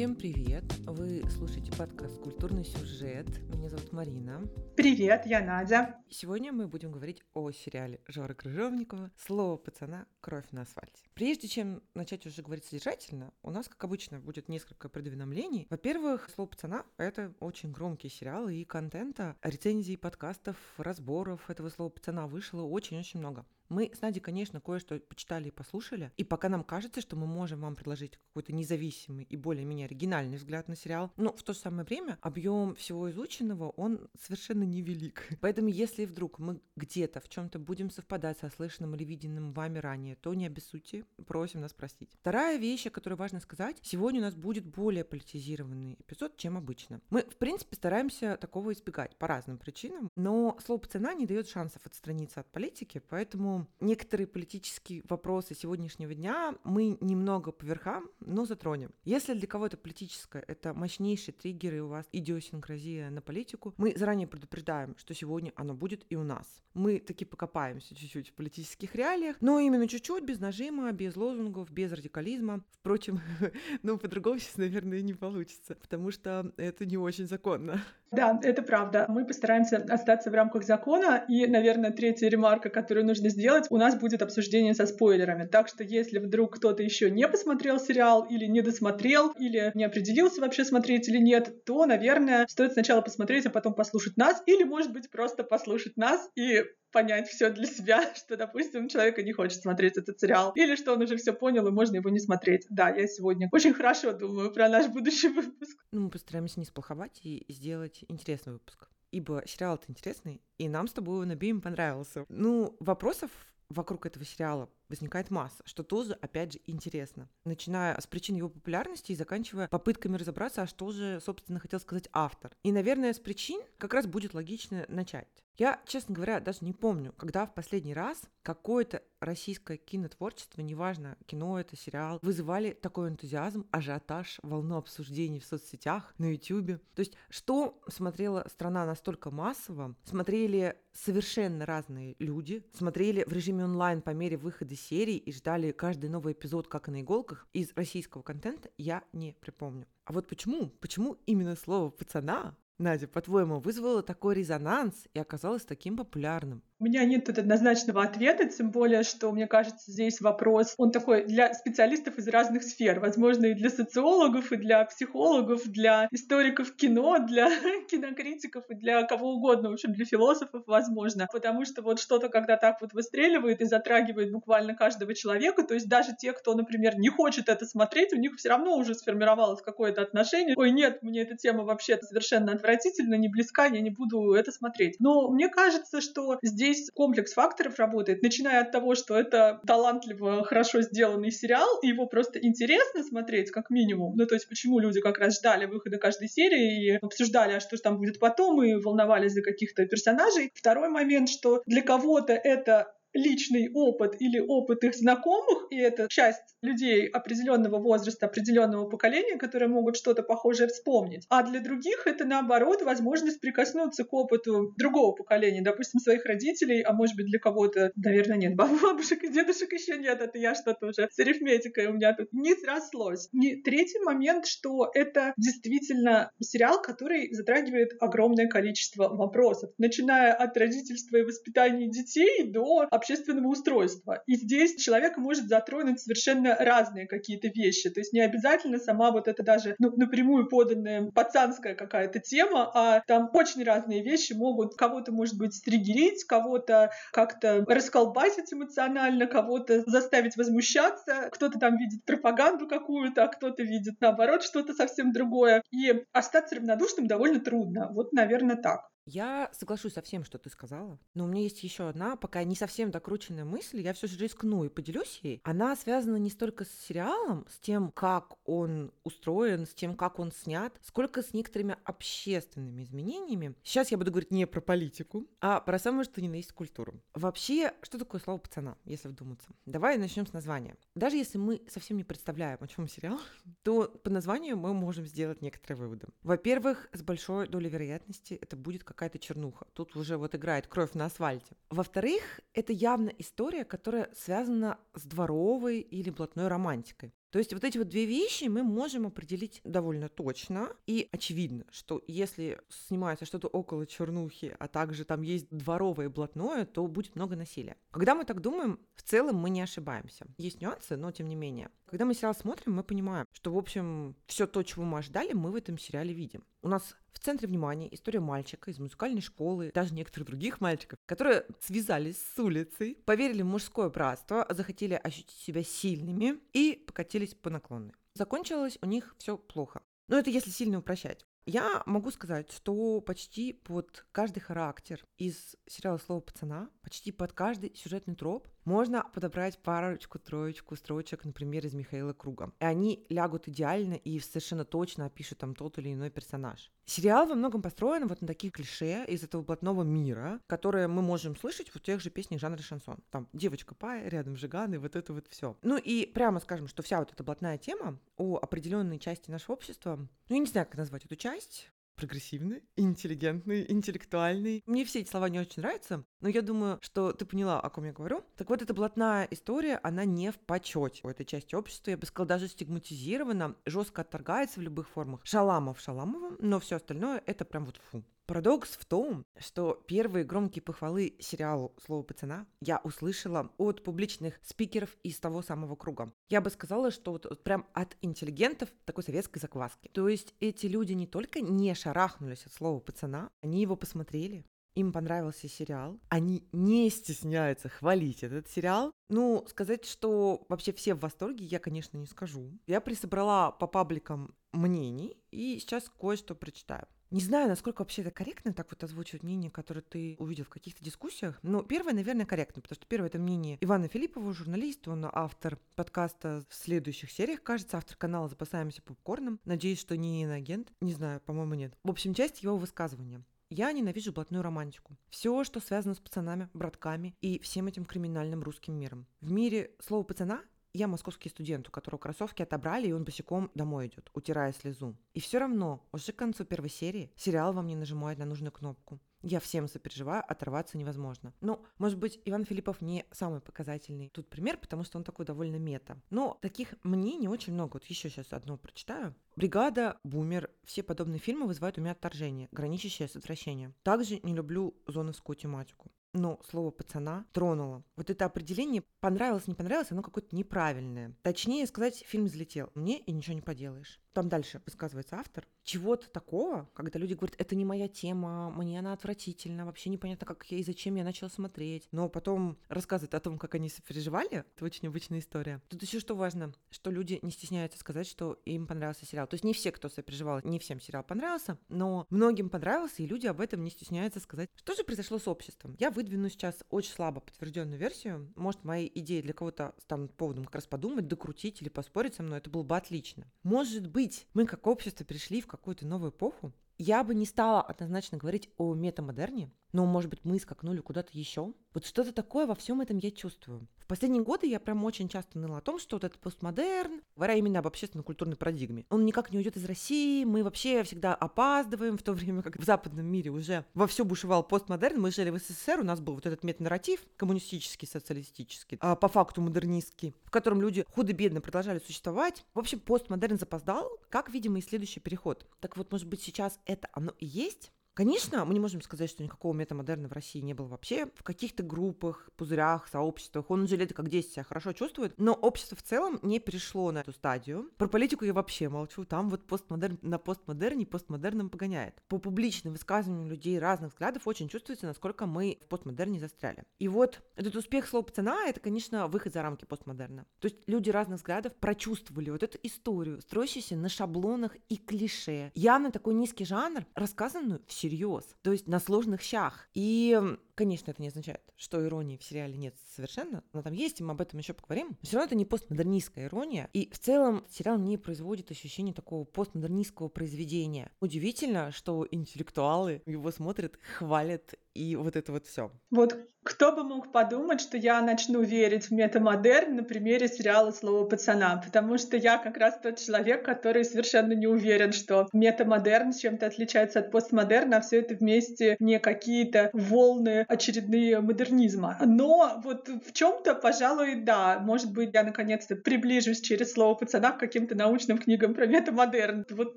Всем привет! Вы слушаете подкаст «Культурный сюжет». Меня зовут Марина. Привет, я Надя. Сегодня мы будем говорить о сериале Жора Крыжовникова «Слово пацана. Кровь на асфальте». Прежде чем начать уже говорить содержательно, у нас, как обычно, будет несколько предуведомлений. Во-первых, «Слово пацана» — это очень громкий сериал, и контента, рецензий, подкастов, разборов этого «Слова пацана» вышло очень-очень много. Мы с Надей, конечно, кое-что почитали и послушали, и пока нам кажется, что мы можем вам предложить какой-то независимый и более-менее оригинальный взгляд на сериал, но в то же самое время объем всего изученного, он совершенно невелик. Поэтому если вдруг мы где-то в чем-то будем совпадать со слышанным или виденным вами ранее, то не обессудьте, просим нас простить. Вторая вещь, о которой важно сказать, сегодня у нас будет более политизированный эпизод, чем обычно. Мы, в принципе, стараемся такого избегать по разным причинам, но слово «цена» не дает шансов отстраниться от политики, поэтому некоторые политические вопросы сегодняшнего дня мы немного по верхам, но затронем. Если для кого-то политическое это мощнейшие триггеры, и у вас идиосинкразия на политику, мы заранее предупреждаем, что сегодня оно будет и у нас. Мы таки покопаемся чуть-чуть в политических реалиях, но именно чуть-чуть, без нажима, без лозунгов, без радикализма. Впрочем, ну, по-другому сейчас, наверное, не получится, потому что это не очень законно. Да, это правда. Мы постараемся остаться в рамках закона, и, наверное, третья ремарка, которую нужно сделать, делать, у нас будет обсуждение со спойлерами. Так что если вдруг кто-то еще не посмотрел сериал или не досмотрел, или не определился вообще смотреть или нет, то, наверное, стоит сначала посмотреть, а потом послушать нас, или, может быть, просто послушать нас и понять все для себя, что, допустим, человека не хочет смотреть этот сериал, или что он уже все понял и можно его не смотреть. Да, я сегодня очень хорошо думаю про наш будущий выпуск. Ну, мы постараемся не сплоховать и сделать интересный выпуск ибо сериал-то интересный, и нам с тобой он обеим понравился. Ну, вопросов вокруг этого сериала возникает масса, что тоже, опять же, интересно. Начиная с причин его популярности и заканчивая попытками разобраться, а что же, собственно, хотел сказать автор. И, наверное, с причин как раз будет логично начать. Я, честно говоря, даже не помню, когда в последний раз какое-то российское кинотворчество, неважно, кино это, сериал, вызывали такой энтузиазм, ажиотаж, волну обсуждений в соцсетях, на ютюбе. То есть, что смотрела страна настолько массово, смотрели совершенно разные люди, смотрели в режиме онлайн по мере выхода серий и ждали каждый новый эпизод как на иголках из российского контента, я не припомню. А вот почему? Почему именно слово «пацана» Надя, по-твоему, вызвало такой резонанс и оказалось таким популярным? У меня нет тут однозначного ответа, тем более, что, мне кажется, здесь вопрос, он такой для специалистов из разных сфер, возможно, и для социологов, и для психологов, для историков кино, для кинокритиков, и для кого угодно, в общем, для философов, возможно. Потому что вот что-то, когда так вот выстреливает и затрагивает буквально каждого человека, то есть даже те, кто, например, не хочет это смотреть, у них все равно уже сформировалось какое-то отношение. Ой, нет, мне эта тема вообще совершенно отвратительно, не близка, я не буду это смотреть. Но мне кажется, что здесь здесь комплекс факторов работает, начиная от того, что это талантливо, хорошо сделанный сериал, и его просто интересно смотреть, как минимум. Ну, то есть, почему люди как раз ждали выхода каждой серии и обсуждали, а что же там будет потом, и волновались за каких-то персонажей. Второй момент, что для кого-то это личный опыт или опыт их знакомых, и это часть людей определенного возраста, определенного поколения, которые могут что-то похожее вспомнить. А для других это, наоборот, возможность прикоснуться к опыту другого поколения, допустим, своих родителей, а может быть для кого-то, наверное, нет, бабушек и дедушек еще нет, это я что-то уже с арифметикой у меня тут не срослось. И третий момент, что это действительно сериал, который затрагивает огромное количество вопросов, начиная от родительства и воспитания детей до общественного устройства. И здесь человек может затронуть совершенно разные какие-то вещи. То есть не обязательно сама вот это даже ну, напрямую поданная пацанская какая-то тема, а там очень разные вещи могут кого-то, может быть, стригерить, кого-то как-то расколбасить эмоционально, кого-то заставить возмущаться, кто-то там видит пропаганду какую-то, а кто-то видит, наоборот, что-то совсем другое. И остаться равнодушным довольно трудно. Вот, наверное, так. Я соглашусь со всем, что ты сказала, но у меня есть еще одна, пока не совсем докрученная мысль, я все же рискну и поделюсь ей. Она связана не столько с сериалом, с тем, как он устроен, с тем, как он снят, сколько с некоторыми общественными изменениями. Сейчас я буду говорить не про политику, а про самое что ни на есть культуру. Вообще, что такое слово пацана, если вдуматься? Давай начнем с названия. Даже если мы совсем не представляем, о чем сериал, то по названию мы можем сделать некоторые выводы. Во-первых, с большой долей вероятности это будет какая-то чернуха. Тут уже вот играет кровь на асфальте. Во-вторых, это явно история, которая связана с дворовой или блатной романтикой. То есть вот эти вот две вещи мы можем определить довольно точно. И очевидно, что если снимается что-то около чернухи, а также там есть дворовое и блатное, то будет много насилия. Когда мы так думаем, в целом мы не ошибаемся. Есть нюансы, но тем не менее. Когда мы сериал смотрим, мы понимаем, что, в общем, все то, чего мы ожидали, мы в этом сериале видим. У нас в центре внимания история мальчика из музыкальной школы, даже некоторых других мальчиков, которые связались с улицей, поверили в мужское братство, захотели ощутить себя сильными и покатились по наклонной. Закончилось у них все плохо. Но это если сильно упрощать. Я могу сказать, что почти под каждый характер из сериала «Слово пацана», почти под каждый сюжетный троп можно подобрать парочку-троечку строчек, например, из Михаила Круга. И они лягут идеально и совершенно точно опишут там тот или иной персонаж. Сериал во многом построен вот на таких клише из этого блатного мира, которые мы можем слышать в тех же песнях жанра шансон. Там девочка Пая, рядом Жиган, и вот это вот все. Ну и прямо скажем, что вся вот эта блатная тема о определенной части нашего общества, ну я не знаю, как назвать эту часть, прогрессивный, интеллигентный, интеллектуальный. Мне все эти слова не очень нравятся, но я думаю, что ты поняла, о ком я говорю. Так вот, эта блатная история, она не в почете у этой части общества. Я бы сказала, даже стигматизирована, жестко отторгается в любых формах. Шаламов Шаламовым, но все остальное это прям вот фу. Парадокс в том, что первые громкие похвалы сериалу «Слово пацана» я услышала от публичных спикеров из того самого круга. Я бы сказала, что вот, вот прям от интеллигентов такой советской закваски. То есть эти люди не только не шарахнулись от слова пацана, они его посмотрели, им понравился сериал, они не стесняются хвалить этот сериал. Ну, сказать, что вообще все в восторге, я, конечно, не скажу. Я присобрала по пабликам мнений и сейчас кое-что прочитаю. Не знаю, насколько вообще это корректно так вот озвучивать мнение, которое ты увидел в каких-то дискуссиях. Но первое, наверное, корректно, потому что первое это мнение Ивана Филиппова, журналист, он автор подкаста в следующих сериях, кажется, автор канала «Запасаемся попкорном». Надеюсь, что не иноагент. Не знаю, по-моему, нет. В общем, часть его высказывания. Я ненавижу блатную романтику. Все, что связано с пацанами, братками и всем этим криминальным русским миром. В мире слово «пацана» Я московский студент, у которого кроссовки отобрали, и он босиком домой идет, утирая слезу. И все равно, уже к концу первой серии, сериал вам не нажимает на нужную кнопку. Я всем сопереживаю, оторваться невозможно. Ну, может быть, Иван Филиппов не самый показательный тут пример, потому что он такой довольно мета. Но таких мнений очень много. Вот еще сейчас одно прочитаю. Бригада, Бумер, все подобные фильмы вызывают у меня отторжение, граничащее с отвращением. Также не люблю зоновскую тематику но слово пацана тронуло. Вот это определение понравилось, не понравилось, оно какое-то неправильное. Точнее сказать, фильм взлетел. Мне и ничего не поделаешь. Там дальше высказывается автор. Чего-то такого, когда люди говорят, это не моя тема, мне она отвратительна, вообще непонятно, как я и зачем я начала смотреть. Но потом рассказывает о том, как они сопереживали. Это очень обычная история. Тут еще что важно, что люди не стесняются сказать, что им понравился сериал. То есть не все, кто сопереживал, не всем сериал понравился, но многим понравился, и люди об этом не стесняются сказать. Что же произошло с обществом? Я выдвину сейчас очень слабо подтвержденную версию. Может, мои идеи для кого-то станут поводом как раз подумать, докрутить или поспорить со мной. Это было бы отлично. Может быть, мы как общество пришли в какую-то новую эпоху, я бы не стала однозначно говорить о метамодерне, но, может быть, мы скакнули куда-то еще. Вот что-то такое во всем этом я чувствую последние годы я прям очень часто ныла о том, что вот этот постмодерн, говоря именно об общественно-культурной парадигме, он никак не уйдет из России, мы вообще всегда опаздываем, в то время как в западном мире уже вовсю бушевал постмодерн, мы жили в СССР, у нас был вот этот метанарратив, коммунистический, социалистический, а по факту модернистский, в котором люди худо-бедно продолжали существовать. В общем, постмодерн запоздал, как, видимо, и следующий переход. Так вот, может быть, сейчас это оно и есть? Конечно, мы не можем сказать, что никакого метамодерна в России не было вообще. В каких-то группах, пузырях, сообществах он уже лет как 10 себя хорошо чувствует, но общество в целом не перешло на эту стадию. Про политику я вообще молчу. Там вот постмодерн на постмодерне постмодерном погоняет. По публичным высказываниям людей разных взглядов очень чувствуется, насколько мы в постмодерне застряли. И вот этот успех слова пацана, это, конечно, выход за рамки постмодерна. То есть люди разных взглядов прочувствовали вот эту историю, строящуюся на шаблонах и клише. Явно такой низкий жанр, рассказанную в всерьез, то есть на сложных щах. И Конечно, это не означает, что иронии в сериале нет совершенно, но там есть, и мы об этом еще поговорим. Но все равно это не постмодернистская ирония. И в целом сериал не производит ощущение такого постмодернистского произведения. Удивительно, что интеллектуалы его смотрят, хвалят и вот это вот все. Вот кто бы мог подумать, что я начну верить в метамодерн на примере сериала «Слово пацана», потому что я как раз тот человек, который совершенно не уверен, что метамодерн чем-то отличается от постмодерна, а все это вместе не какие-то волны очередные модернизма. Но вот в чем-то, пожалуй, да, может быть, я наконец-то приближусь через слово пацана к каким-то научным книгам про метамодерн. Вот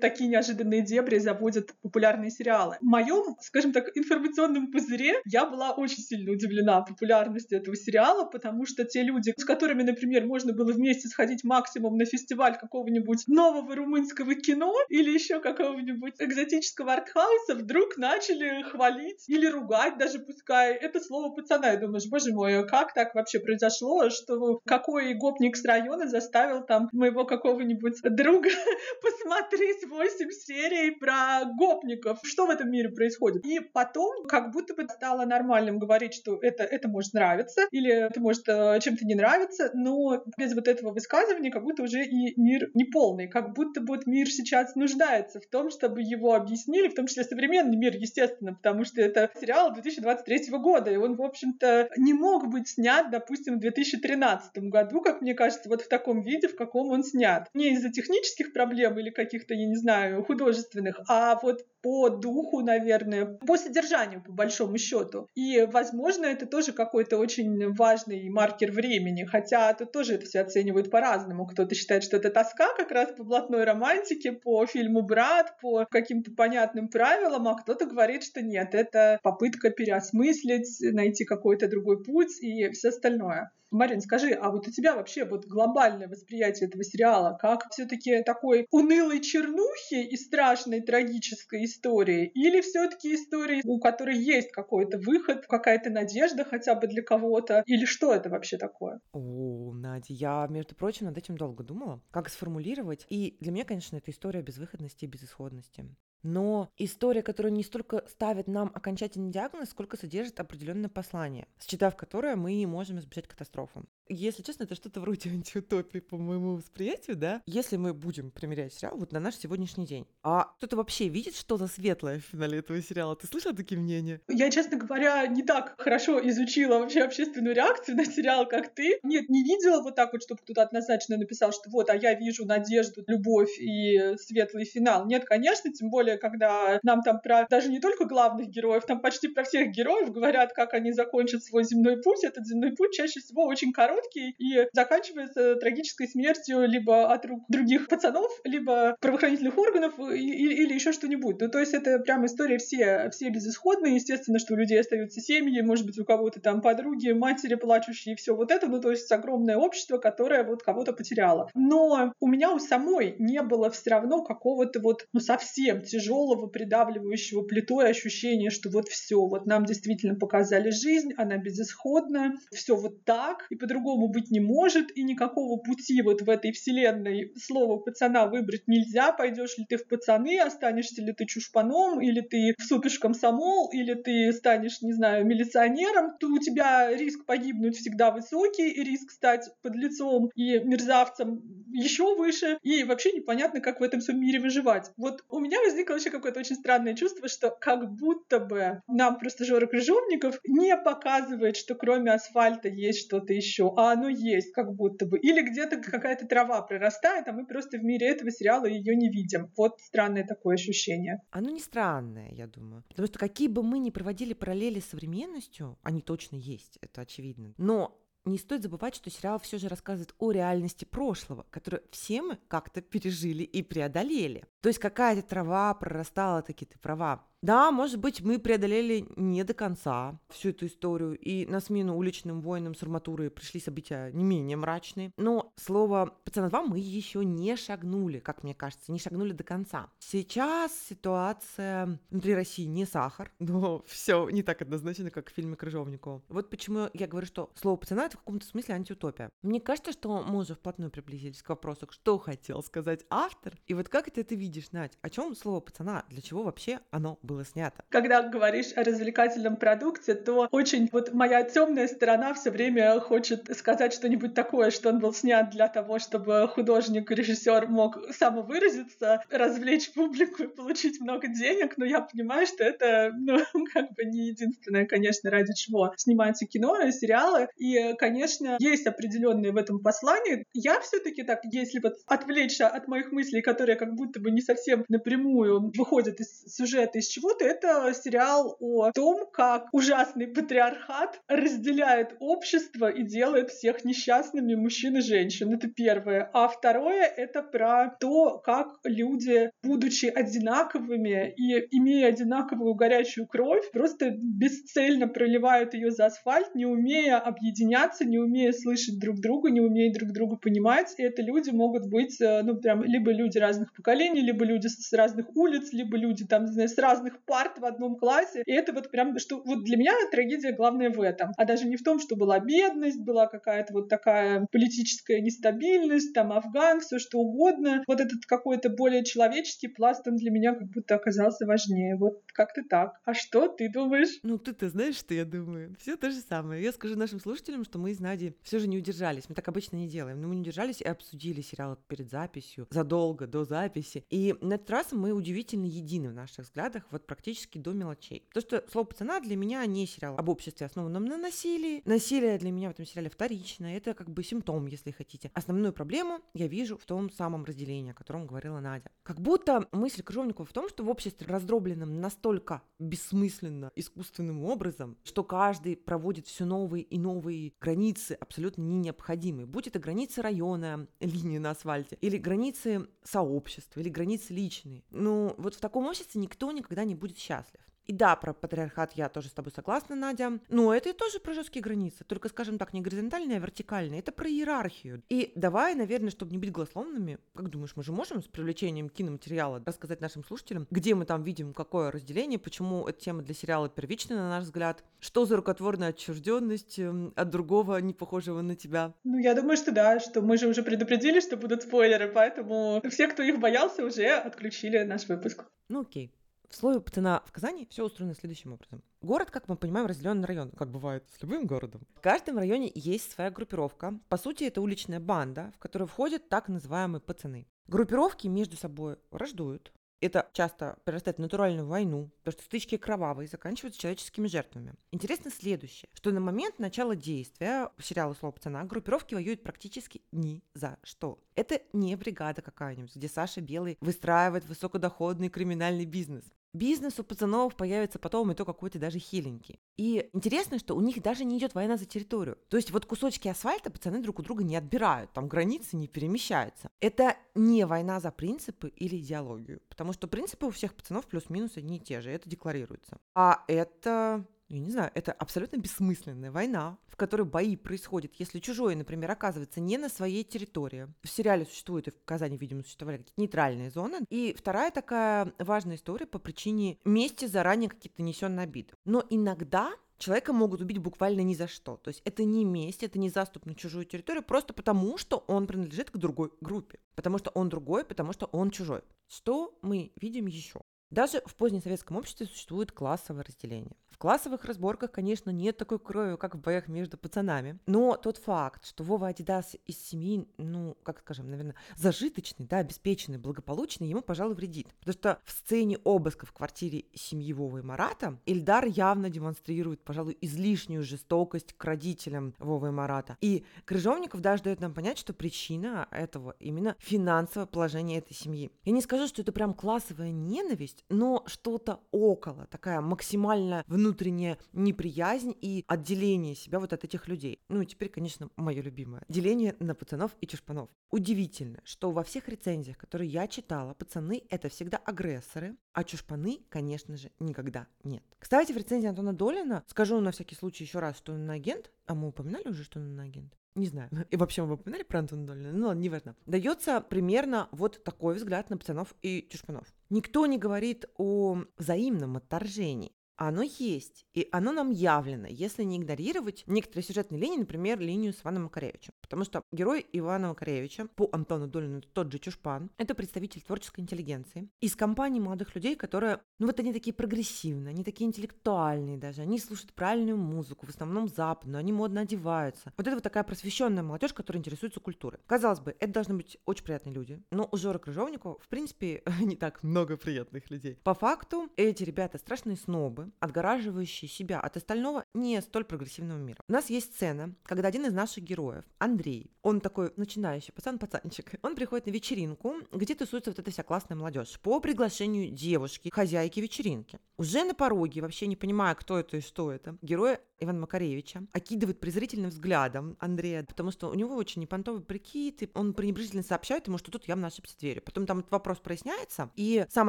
такие неожиданные дебри заводят популярные сериалы. В моем, скажем так, информационном пузыре я была очень сильно удивлена популярностью этого сериала, потому что те люди, с которыми, например, можно было вместе сходить максимум на фестиваль какого-нибудь нового румынского кино или еще какого-нибудь экзотического артхауса, вдруг начали хвалить или ругать даже пускай это слово пацана. И думаешь, боже мой, как так вообще произошло, что какой гопник с района заставил там моего какого-нибудь друга посмотреть 8 серий про гопников. Что в этом мире происходит? И потом как будто бы стало нормальным говорить, что это, это может нравиться, или это может э, чем-то не нравиться, но без вот этого высказывания как будто уже и мир не полный, как будто бы вот мир сейчас нуждается в том, чтобы его объяснили, в том числе современный мир, естественно, потому что это сериал 2023 года, и он, в общем-то, не мог быть снят, допустим, в 2013 году, как мне кажется, вот в таком виде, в каком он снят. Не из-за технических проблем или каких-то, я не знаю, художественных, а вот по духу, наверное, по содержанию, по большому счету. И, возможно, это тоже какой-то очень важный маркер времени, хотя тут тоже это все оценивают по-разному. Кто-то считает, что это тоска как раз по блатной романтике, по фильму «Брат», по каким-то понятным правилам, а кто-то говорит, что нет, это попытка переосмыслить, найти какой-то другой путь и все остальное. Марин, скажи, а вот у тебя вообще вот глобальное восприятие этого сериала, как все таки такой унылой чернухи и страшной трагической истории, или все таки истории, у которой есть какой-то выход, какая-то надежда хотя бы для кого-то, или что это вообще такое? О, Надя, я, между прочим, над этим долго думала, как сформулировать. И для меня, конечно, это история безвыходности и безысходности но история, которая не столько ставит нам окончательный диагноз, сколько содержит определенное послание, считав которое мы можем избежать катастрофы. Если честно, это что-то вроде антиутопии по моему восприятию, да? Если мы будем примерять сериал вот на наш сегодняшний день, а кто-то вообще видит что-то светлое в финале этого сериала? Ты слышала такие мнения? Я, честно говоря, не так хорошо изучила вообще общественную реакцию на сериал, как ты. Нет, не видела вот так вот, чтобы кто-то однозначно написал, что вот, а я вижу надежду, любовь и светлый финал. Нет, конечно, тем более, когда нам там про даже не только главных героев, там почти про всех героев говорят, как они закончат свой земной путь. Этот земной путь чаще всего очень короткий короткий и заканчивается трагической смертью либо от рук других пацанов, либо правоохранительных органов и, или еще что-нибудь. Ну, то есть это прям история все, все безысходные. Естественно, что у людей остаются семьи, может быть, у кого-то там подруги, матери плачущие и все вот это. Ну, то есть огромное общество, которое вот кого-то потеряло. Но у меня у самой не было все равно какого-то вот, ну, совсем тяжелого, придавливающего плитой ощущения, что вот все, вот нам действительно показали жизнь, она безысходна, все вот так, и по-другому по-другому быть не может, и никакого пути вот в этой вселенной слова пацана выбрать нельзя. Пойдешь ли ты в пацаны, останешься ли ты чушпаном, или ты в комсомол, или ты станешь, не знаю, милиционером, то у тебя риск погибнуть всегда высокий, и риск стать под лицом и мерзавцем еще выше, и вообще непонятно, как в этом всем мире выживать. Вот у меня возникло вообще какое-то очень странное чувство, что как будто бы нам просто Жора Крыжовников не показывает, что кроме асфальта есть что-то еще, а оно есть как будто бы. Или где-то какая-то трава прорастает, а мы просто в мире этого сериала ее не видим. Вот странное такое ощущение. Оно не странное, я думаю. Потому что какие бы мы ни проводили параллели с современностью, они точно есть, это очевидно. Но не стоит забывать, что сериал все же рассказывает о реальности прошлого, которую все мы как-то пережили и преодолели. То есть какая-то трава прорастала, таки ты права. Да, может быть, мы преодолели не до конца всю эту историю, и на смену уличным воинам с арматурой пришли события не менее мрачные. Но слово «пацана 2» мы еще не шагнули, как мне кажется, не шагнули до конца. Сейчас ситуация внутри России не сахар, но все не так однозначно, как в фильме Крыжовникова. Вот почему я говорю, что слово «пацана» — это в каком-то смысле антиутопия. Мне кажется, что мы уже вплотную приблизились к вопросу, что хотел сказать автор, и вот как это ты видишь, Надь? О чем слово «пацана»? Для чего вообще оно было снято. Когда говоришь о развлекательном продукте, то очень вот моя темная сторона все время хочет сказать что-нибудь такое, что он был снят для того, чтобы художник, режиссер мог самовыразиться, развлечь публику и получить много денег, но я понимаю, что это, ну, как бы не единственное, конечно, ради чего снимается кино и сериалы. И, конечно, есть определенные в этом послании. Я все-таки так, если вот отвлечься от моих мыслей, которые как будто бы не совсем напрямую выходит из сюжета из чего-то, это сериал о том, как ужасный патриархат разделяет общество и делает всех несчастными мужчин и женщин. Это первое. А второе — это про то, как люди, будучи одинаковыми и имея одинаковую горячую кровь, просто бесцельно проливают ее за асфальт, не умея объединяться, не умея слышать друг друга, не умея друг друга понимать. И это люди могут быть, э, ну, прям, либо люди разных поколений, либо люди с разных улиц, либо люди, там, не знаю, с разных парт в одном классе. И это вот прям, что вот для меня трагедия главная в этом. А даже не в том, что была бедность, была какая-то вот такая политическая нестабильность, там, Афган, все что угодно. Вот этот какой-то более человеческий пласт, он для меня как будто оказался важнее. Вот как-то так. А что ты думаешь? Ну, ты-то знаешь, что я думаю? Все то же самое. Я скажу нашим слушателям, что мы из Нади все же не удержались. Мы так обычно не делаем. Но мы не удержались и обсудили сериал перед записью, задолго до записи. И на этот раз мы удивительно едины в наших взглядах, вот практически до мелочей. То, что «Слово пацана» для меня не сериал об обществе, основанном на насилии. Насилие для меня в этом сериале вторично. Это как бы симптом, если хотите. Основную проблему я вижу в том самом разделении, о котором говорила Надя. Как будто мысль Крыжовникова в том, что в обществе раздробленном настолько бессмысленно, искусственным образом, что каждый проводит все новые и новые границы, абсолютно не необходимые. Будь это границы района, линии на асфальте, или границы сообщества, или границы личные. Ну, вот в таком обществе никто никогда не будет счастлив. И да, про патриархат я тоже с тобой согласна, Надя. Но это и тоже про жесткие границы. Только, скажем так, не горизонтальные, а вертикальные. Это про иерархию. И давай, наверное, чтобы не быть голословными, как думаешь, мы же можем с привлечением киноматериала рассказать нашим слушателям, где мы там видим какое разделение, почему эта тема для сериала первичная, на наш взгляд, что за рукотворная отчужденность эм, от другого, не похожего на тебя? Ну, я думаю, что да, что мы же уже предупредили, что будут спойлеры, поэтому все, кто их боялся, уже отключили наш выпуск. Ну, окей. В слое пацана в Казани все устроено следующим образом. Город, как мы понимаем, разделен на районы, как бывает с любым городом. В каждом районе есть своя группировка. По сути, это уличная банда, в которую входят так называемые пацаны. Группировки между собой враждуют, это часто перерастает в натуральную войну, потому что стычки кровавые заканчиваются человеческими жертвами. Интересно следующее, что на момент начала действия сериала «Слово пацана» группировки воюют практически ни за что. Это не бригада какая-нибудь, где Саша Белый выстраивает высокодоходный криминальный бизнес. Бизнес у пацанов появится потом, и то какой-то даже хиленький. И интересно, что у них даже не идет война за территорию. То есть вот кусочки асфальта пацаны друг у друга не отбирают, там границы не перемещаются. Это не война за принципы или идеологию, потому что принципы у всех пацанов плюс-минус одни и те же, это декларируется. А это я не знаю, это абсолютно бессмысленная война, в которой бои происходят, если чужое, например, оказывается не на своей территории. В сериале существует, и в Казани, видимо, существовали какие-то нейтральные зоны. И вторая такая важная история по причине мести заранее какие-то нанесенные обиды. Но иногда человека могут убить буквально ни за что. То есть это не месть, это не заступ на чужую территорию, просто потому, что он принадлежит к другой группе. Потому что он другой, потому что он чужой. Что мы видим еще? Даже в позднесоветском обществе существует классовое разделение. В классовых разборках, конечно, нет такой крови, как в боях между пацанами. Но тот факт, что Вова Адидас из семьи, ну, как скажем, наверное, зажиточный, да, обеспеченный, благополучный, ему, пожалуй, вредит. Потому что в сцене обыска в квартире семьи Вовы и Марата Ильдар явно демонстрирует, пожалуй, излишнюю жестокость к родителям Вовы и Марата. И Крыжовников даже дает нам понять, что причина этого именно финансовое положение этой семьи. Я не скажу, что это прям классовая ненависть, но что-то около, такая максимально внутренняя неприязнь и отделение себя вот от этих людей. Ну и теперь, конечно, мое любимое. Деление на пацанов и чушпанов. Удивительно, что во всех рецензиях, которые я читала, пацаны — это всегда агрессоры, а чушпаны, конечно же, никогда нет. Кстати, в рецензии Антона Долина, скажу на всякий случай еще раз, что он агент, а мы упоминали уже, что он агент? Не знаю, и вообще мы упоминали про Антона Долина, ну ладно, неважно, дается примерно вот такой взгляд на пацанов и чушпанов. Никто не говорит о взаимном отторжении. Оно есть, и оно нам явлено, если не игнорировать некоторые сюжетные линии, например, линию с Иваном Макаревичем. Потому что герой Ивана Макаревича, по Антону Долину, тот же Чушпан, это представитель творческой интеллигенции из компании молодых людей, которые, ну вот они такие прогрессивные, они такие интеллектуальные даже, они слушают правильную музыку, в основном западную, они модно одеваются. Вот это вот такая просвещенная молодежь, которая интересуется культурой. Казалось бы, это должны быть очень приятные люди, но у Жора Крыжовникова, в принципе, не так много приятных людей. По факту, эти ребята страшные снобы, основы, отгораживающие себя от остального не столь прогрессивного мира. У нас есть сцена, когда один из наших героев, Андрей, он такой начинающий пацан-пацанчик, он приходит на вечеринку, где тусуется вот эта вся классная молодежь, по приглашению девушки, хозяйки вечеринки. Уже на пороге, вообще не понимая, кто это и что это, герой Ивана Макаревича окидывает презрительным взглядом Андрея, потому что у него очень непонтовый прикид, и он пренебрежительно сообщает ему, что тут явно ошибся дверью. Потом там этот вопрос проясняется, и сам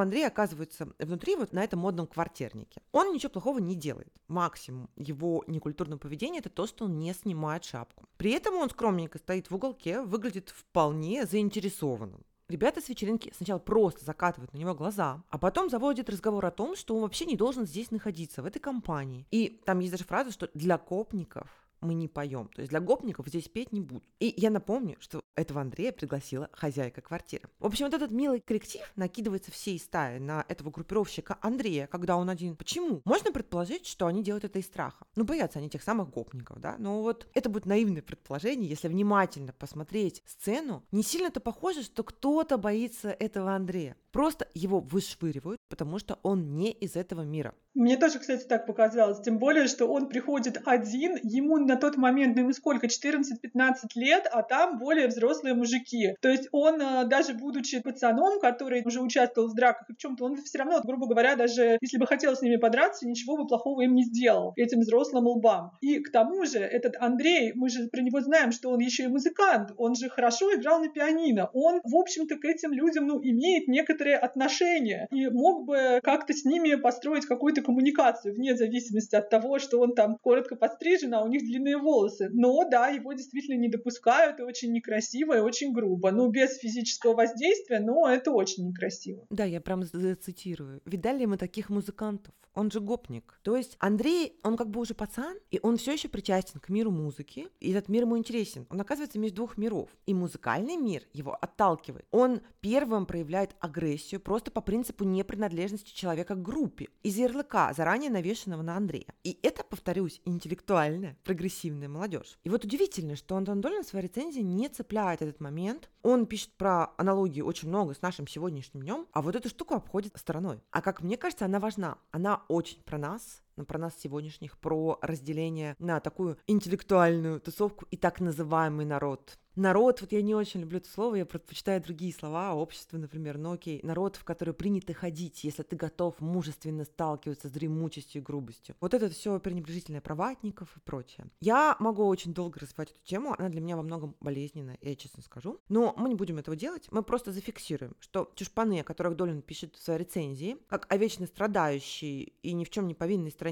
Андрей оказывается внутри вот на этом модном квартирнике. Он ничего плохого не делает. Максимум его некультурного поведения это то, что он не снимает шапку. При этом он скромненько стоит в уголке, выглядит вполне заинтересованным. Ребята с вечеринки сначала просто закатывают на него глаза, а потом заводят разговор о том, что он вообще не должен здесь находиться, в этой компании. И там есть даже фраза, что для копников мы не поем. То есть для гопников здесь петь не будут. И я напомню, что этого Андрея пригласила хозяйка квартиры. В общем, вот этот милый коллектив накидывается всей стаи на этого группировщика Андрея, когда он один. Почему? Можно предположить, что они делают это из страха. Ну, боятся они тех самых гопников, да? Но вот это будет наивное предположение, если внимательно посмотреть сцену. Не сильно-то похоже, что кто-то боится этого Андрея. Просто его вышвыривают, потому что он не из этого мира. Мне тоже, кстати, так показалось. Тем более, что он приходит один, ему на тот момент, ну ему сколько, 14-15 лет, а там более взрослые мужики. То есть он, э, даже будучи пацаном, который уже участвовал в драках и в чем-то, он все равно, грубо говоря, даже если бы хотел с ними подраться, ничего бы плохого им не сделал, этим взрослым лбам. И к тому же этот Андрей, мы же про него знаем, что он еще и музыкант, он же хорошо играл на пианино. Он, в общем-то, к этим людям, ну, имеет некоторые отношения и мог бы как-то с ними построить какую-то коммуникацию, вне зависимости от того, что он там коротко подстрижен, а у них длинные волосы. Но да, его действительно не допускают, и очень некрасиво, и очень грубо. Ну, без физического воздействия, но это очень некрасиво. Да, я прям зацитирую. Видали мы таких музыкантов? Он же гопник. То есть Андрей, он как бы уже пацан, и он все еще причастен к миру музыки, и этот мир ему интересен. Он оказывается между двух миров. И музыкальный мир его отталкивает. Он первым проявляет агрессию просто по принципу непринадлежности человека к группе. Из ярлыка, заранее навешенного на Андрея. И это, повторюсь, интеллектуальная, прогрессивная молодежь. И вот удивительно, что Антон Долин в своей рецензии не цепляет этот момент. Он пишет про аналогии очень много с нашим сегодняшним днем, а вот эту штуку обходит стороной. А как мне кажется, она важна. Она очень про нас, про нас сегодняшних, про разделение на такую интеллектуальную тусовку и так называемый народ народ, вот я не очень люблю это слово, я предпочитаю другие слова, общество, например, ну окей, народ, в который принято ходить, если ты готов мужественно сталкиваться с дремучестью и грубостью. Вот это все пренебрежительное про ватников и прочее. Я могу очень долго развивать эту тему, она для меня во многом болезненная, я честно скажу, но мы не будем этого делать, мы просто зафиксируем, что чушпаны, о которых Долин пишет в своей рецензии, как о вечно страдающей и ни в чем не повинной стране,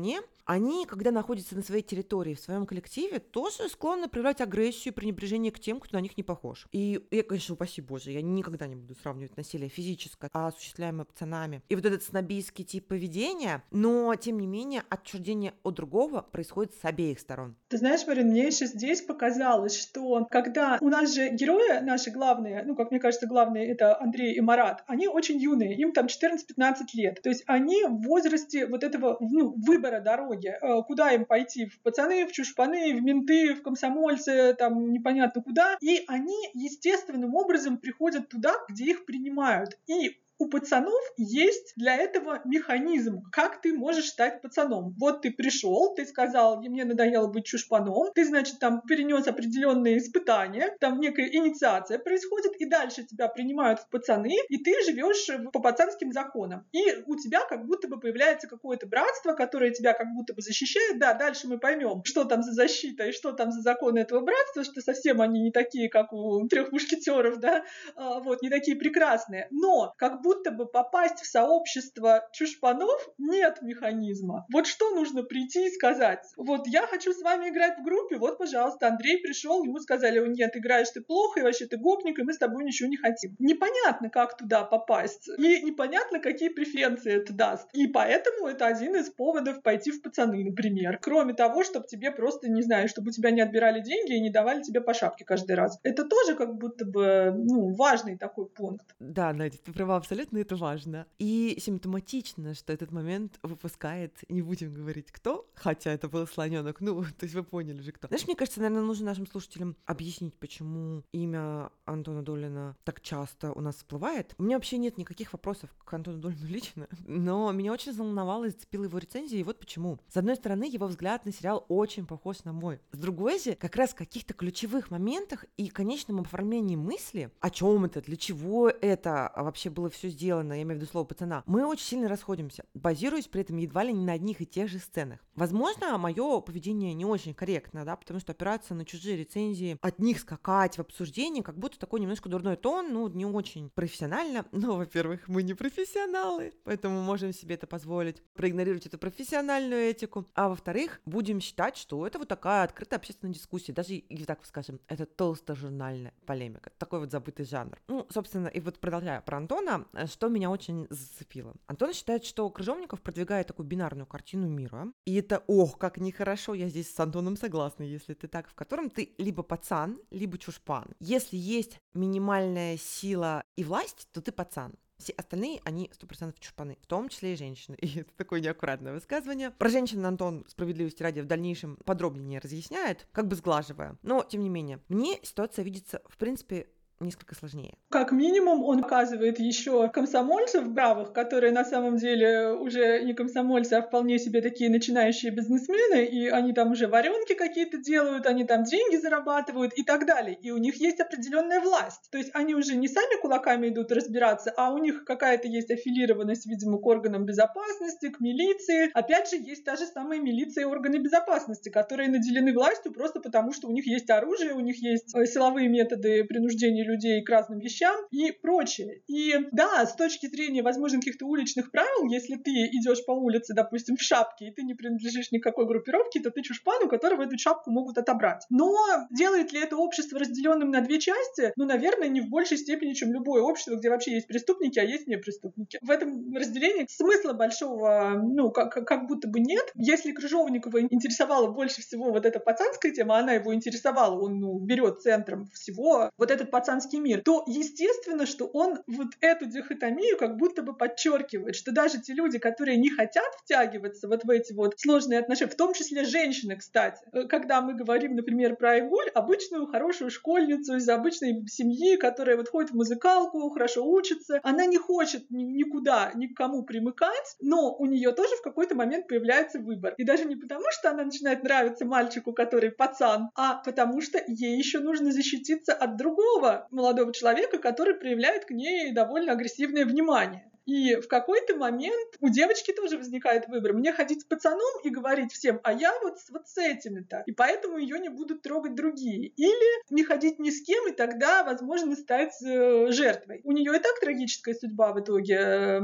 они, когда находятся на своей территории, в своем коллективе, тоже склонны проявлять агрессию и пренебрежение к тем, кто на них не похож. И я, конечно, упаси боже, я никогда не буду сравнивать насилие физическое, а осуществляемое пацанами. И вот этот снобийский тип поведения, но, тем не менее, отчуждение от другого происходит с обеих сторон. Ты знаешь, Марин, мне еще здесь показалось, что когда у нас же герои наши главные, ну, как мне кажется, главные это Андрей и Марат, они очень юные, им там 14-15 лет. То есть они в возрасте вот этого ну, выбора дороги, э, куда им пойти, в пацаны, в чушпаны, в менты, в комсомольцы, там непонятно куда. И они естественным образом приходят туда, где их принимают. И у пацанов есть для этого механизм, как ты можешь стать пацаном. Вот ты пришел, ты сказал, мне надоело быть чушпаном, ты, значит, там перенес определенные испытания, там некая инициация происходит, и дальше тебя принимают в пацаны, и ты живешь по пацанским законам. И у тебя как будто бы появляется какое-то братство, которое тебя как будто бы защищает. Да, дальше мы поймем, что там за защита и что там за законы этого братства, что совсем они не такие, как у трех мушкетеров, да, а, вот, не такие прекрасные. Но как будто бы попасть в сообщество чушпанов нет механизма. Вот что нужно прийти и сказать? Вот я хочу с вами играть в группе, вот, пожалуйста, Андрей пришел, ему сказали, нет, играешь ты плохо, и вообще ты гопник, и мы с тобой ничего не хотим. Непонятно, как туда попасть, и непонятно, какие преференции это даст. И поэтому это один из поводов пойти в пацаны, например. Кроме того, чтобы тебе просто, не знаю, чтобы у тебя не отбирали деньги и не давали тебе по шапке каждый раз. Это тоже как будто бы, ну, важный такой пункт. Да, Надя, ты права абсолютно абсолютно это важно. И симптоматично, что этот момент выпускает, не будем говорить кто, хотя это был слоненок, ну, то есть вы поняли же кто. Знаешь, мне кажется, наверное, нужно нашим слушателям объяснить, почему имя Антона Долина так часто у нас всплывает. У меня вообще нет никаких вопросов к Антону Долину лично, но меня очень заволновало и зацепила его рецензия, и вот почему. С одной стороны, его взгляд на сериал очень похож на мой. С другой же, как раз в каких-то ключевых моментах и конечном оформлении мысли, о чем это, для чего это вообще было все сделано, я имею в виду слово пацана, мы очень сильно расходимся, базируясь при этом едва ли не на одних и тех же сценах. Возможно, мое поведение не очень корректно, да, потому что опираться на чужие рецензии, от них скакать в обсуждении, как будто такой немножко дурной тон, ну, не очень профессионально. Но, во-первых, мы не профессионалы, поэтому можем себе это позволить, проигнорировать эту профессиональную этику. А во-вторых, будем считать, что это вот такая открытая общественная дискуссия, даже, и так скажем, это толстожурнальная полемика, такой вот забытый жанр. Ну, собственно, и вот продолжая про Антона, что меня очень зацепило. Антон считает, что Крыжовников продвигает такую бинарную картину мира, и это, ох, как нехорошо, я здесь с Антоном согласна, если ты так, в котором ты либо пацан, либо чушпан. Если есть минимальная сила и власть, то ты пацан. Все остальные, они сто процентов чушпаны, в том числе и женщины. И это такое неаккуратное высказывание. Про женщин Антон справедливости ради в дальнейшем подробнее разъясняет, как бы сглаживая. Но, тем не менее, мне ситуация видится, в принципе, несколько сложнее. Как минимум, он указывает еще комсомольцев бравых, которые на самом деле уже не комсомольцы, а вполне себе такие начинающие бизнесмены, и они там уже варенки какие-то делают, они там деньги зарабатывают и так далее. И у них есть определенная власть. То есть они уже не сами кулаками идут разбираться, а у них какая-то есть аффилированность, видимо, к органам безопасности, к милиции. Опять же, есть та же самая милиция и органы безопасности, которые наделены властью просто потому, что у них есть оружие, у них есть э, силовые методы принуждения людей к разным вещам и прочее. И да, с точки зрения, возможно, каких-то уличных правил, если ты идешь по улице, допустим, в шапке, и ты не принадлежишь никакой группировке, то ты чушпан, у которого эту шапку могут отобрать. Но делает ли это общество разделенным на две части? Ну, наверное, не в большей степени, чем любое общество, где вообще есть преступники, а есть не преступники. В этом разделении смысла большого, ну, как, как будто бы нет. Если Крыжовникова интересовала больше всего вот эта пацанская тема, она его интересовала, он ну, берет центром всего вот этот пацан пацанский мир, то естественно, что он вот эту дихотомию как будто бы подчеркивает, что даже те люди, которые не хотят втягиваться вот в эти вот сложные отношения, в том числе женщины, кстати, э, когда мы говорим, например, про Айгуль, обычную хорошую школьницу из обычной семьи, которая вот ходит в музыкалку, хорошо учится, она не хочет никуда, никому примыкать, но у нее тоже в какой-то момент появляется выбор. И даже не потому, что она начинает нравиться мальчику, который пацан, а потому что ей еще нужно защититься от другого молодого человека, который проявляет к ней довольно агрессивное внимание. И в какой-то момент у девочки тоже возникает выбор. Мне ходить с пацаном и говорить всем, а я вот, вот с этими-то. И поэтому ее не будут трогать другие. Или не ходить ни с кем, и тогда, возможно, стать э, жертвой. У нее и так трагическая судьба в итоге э,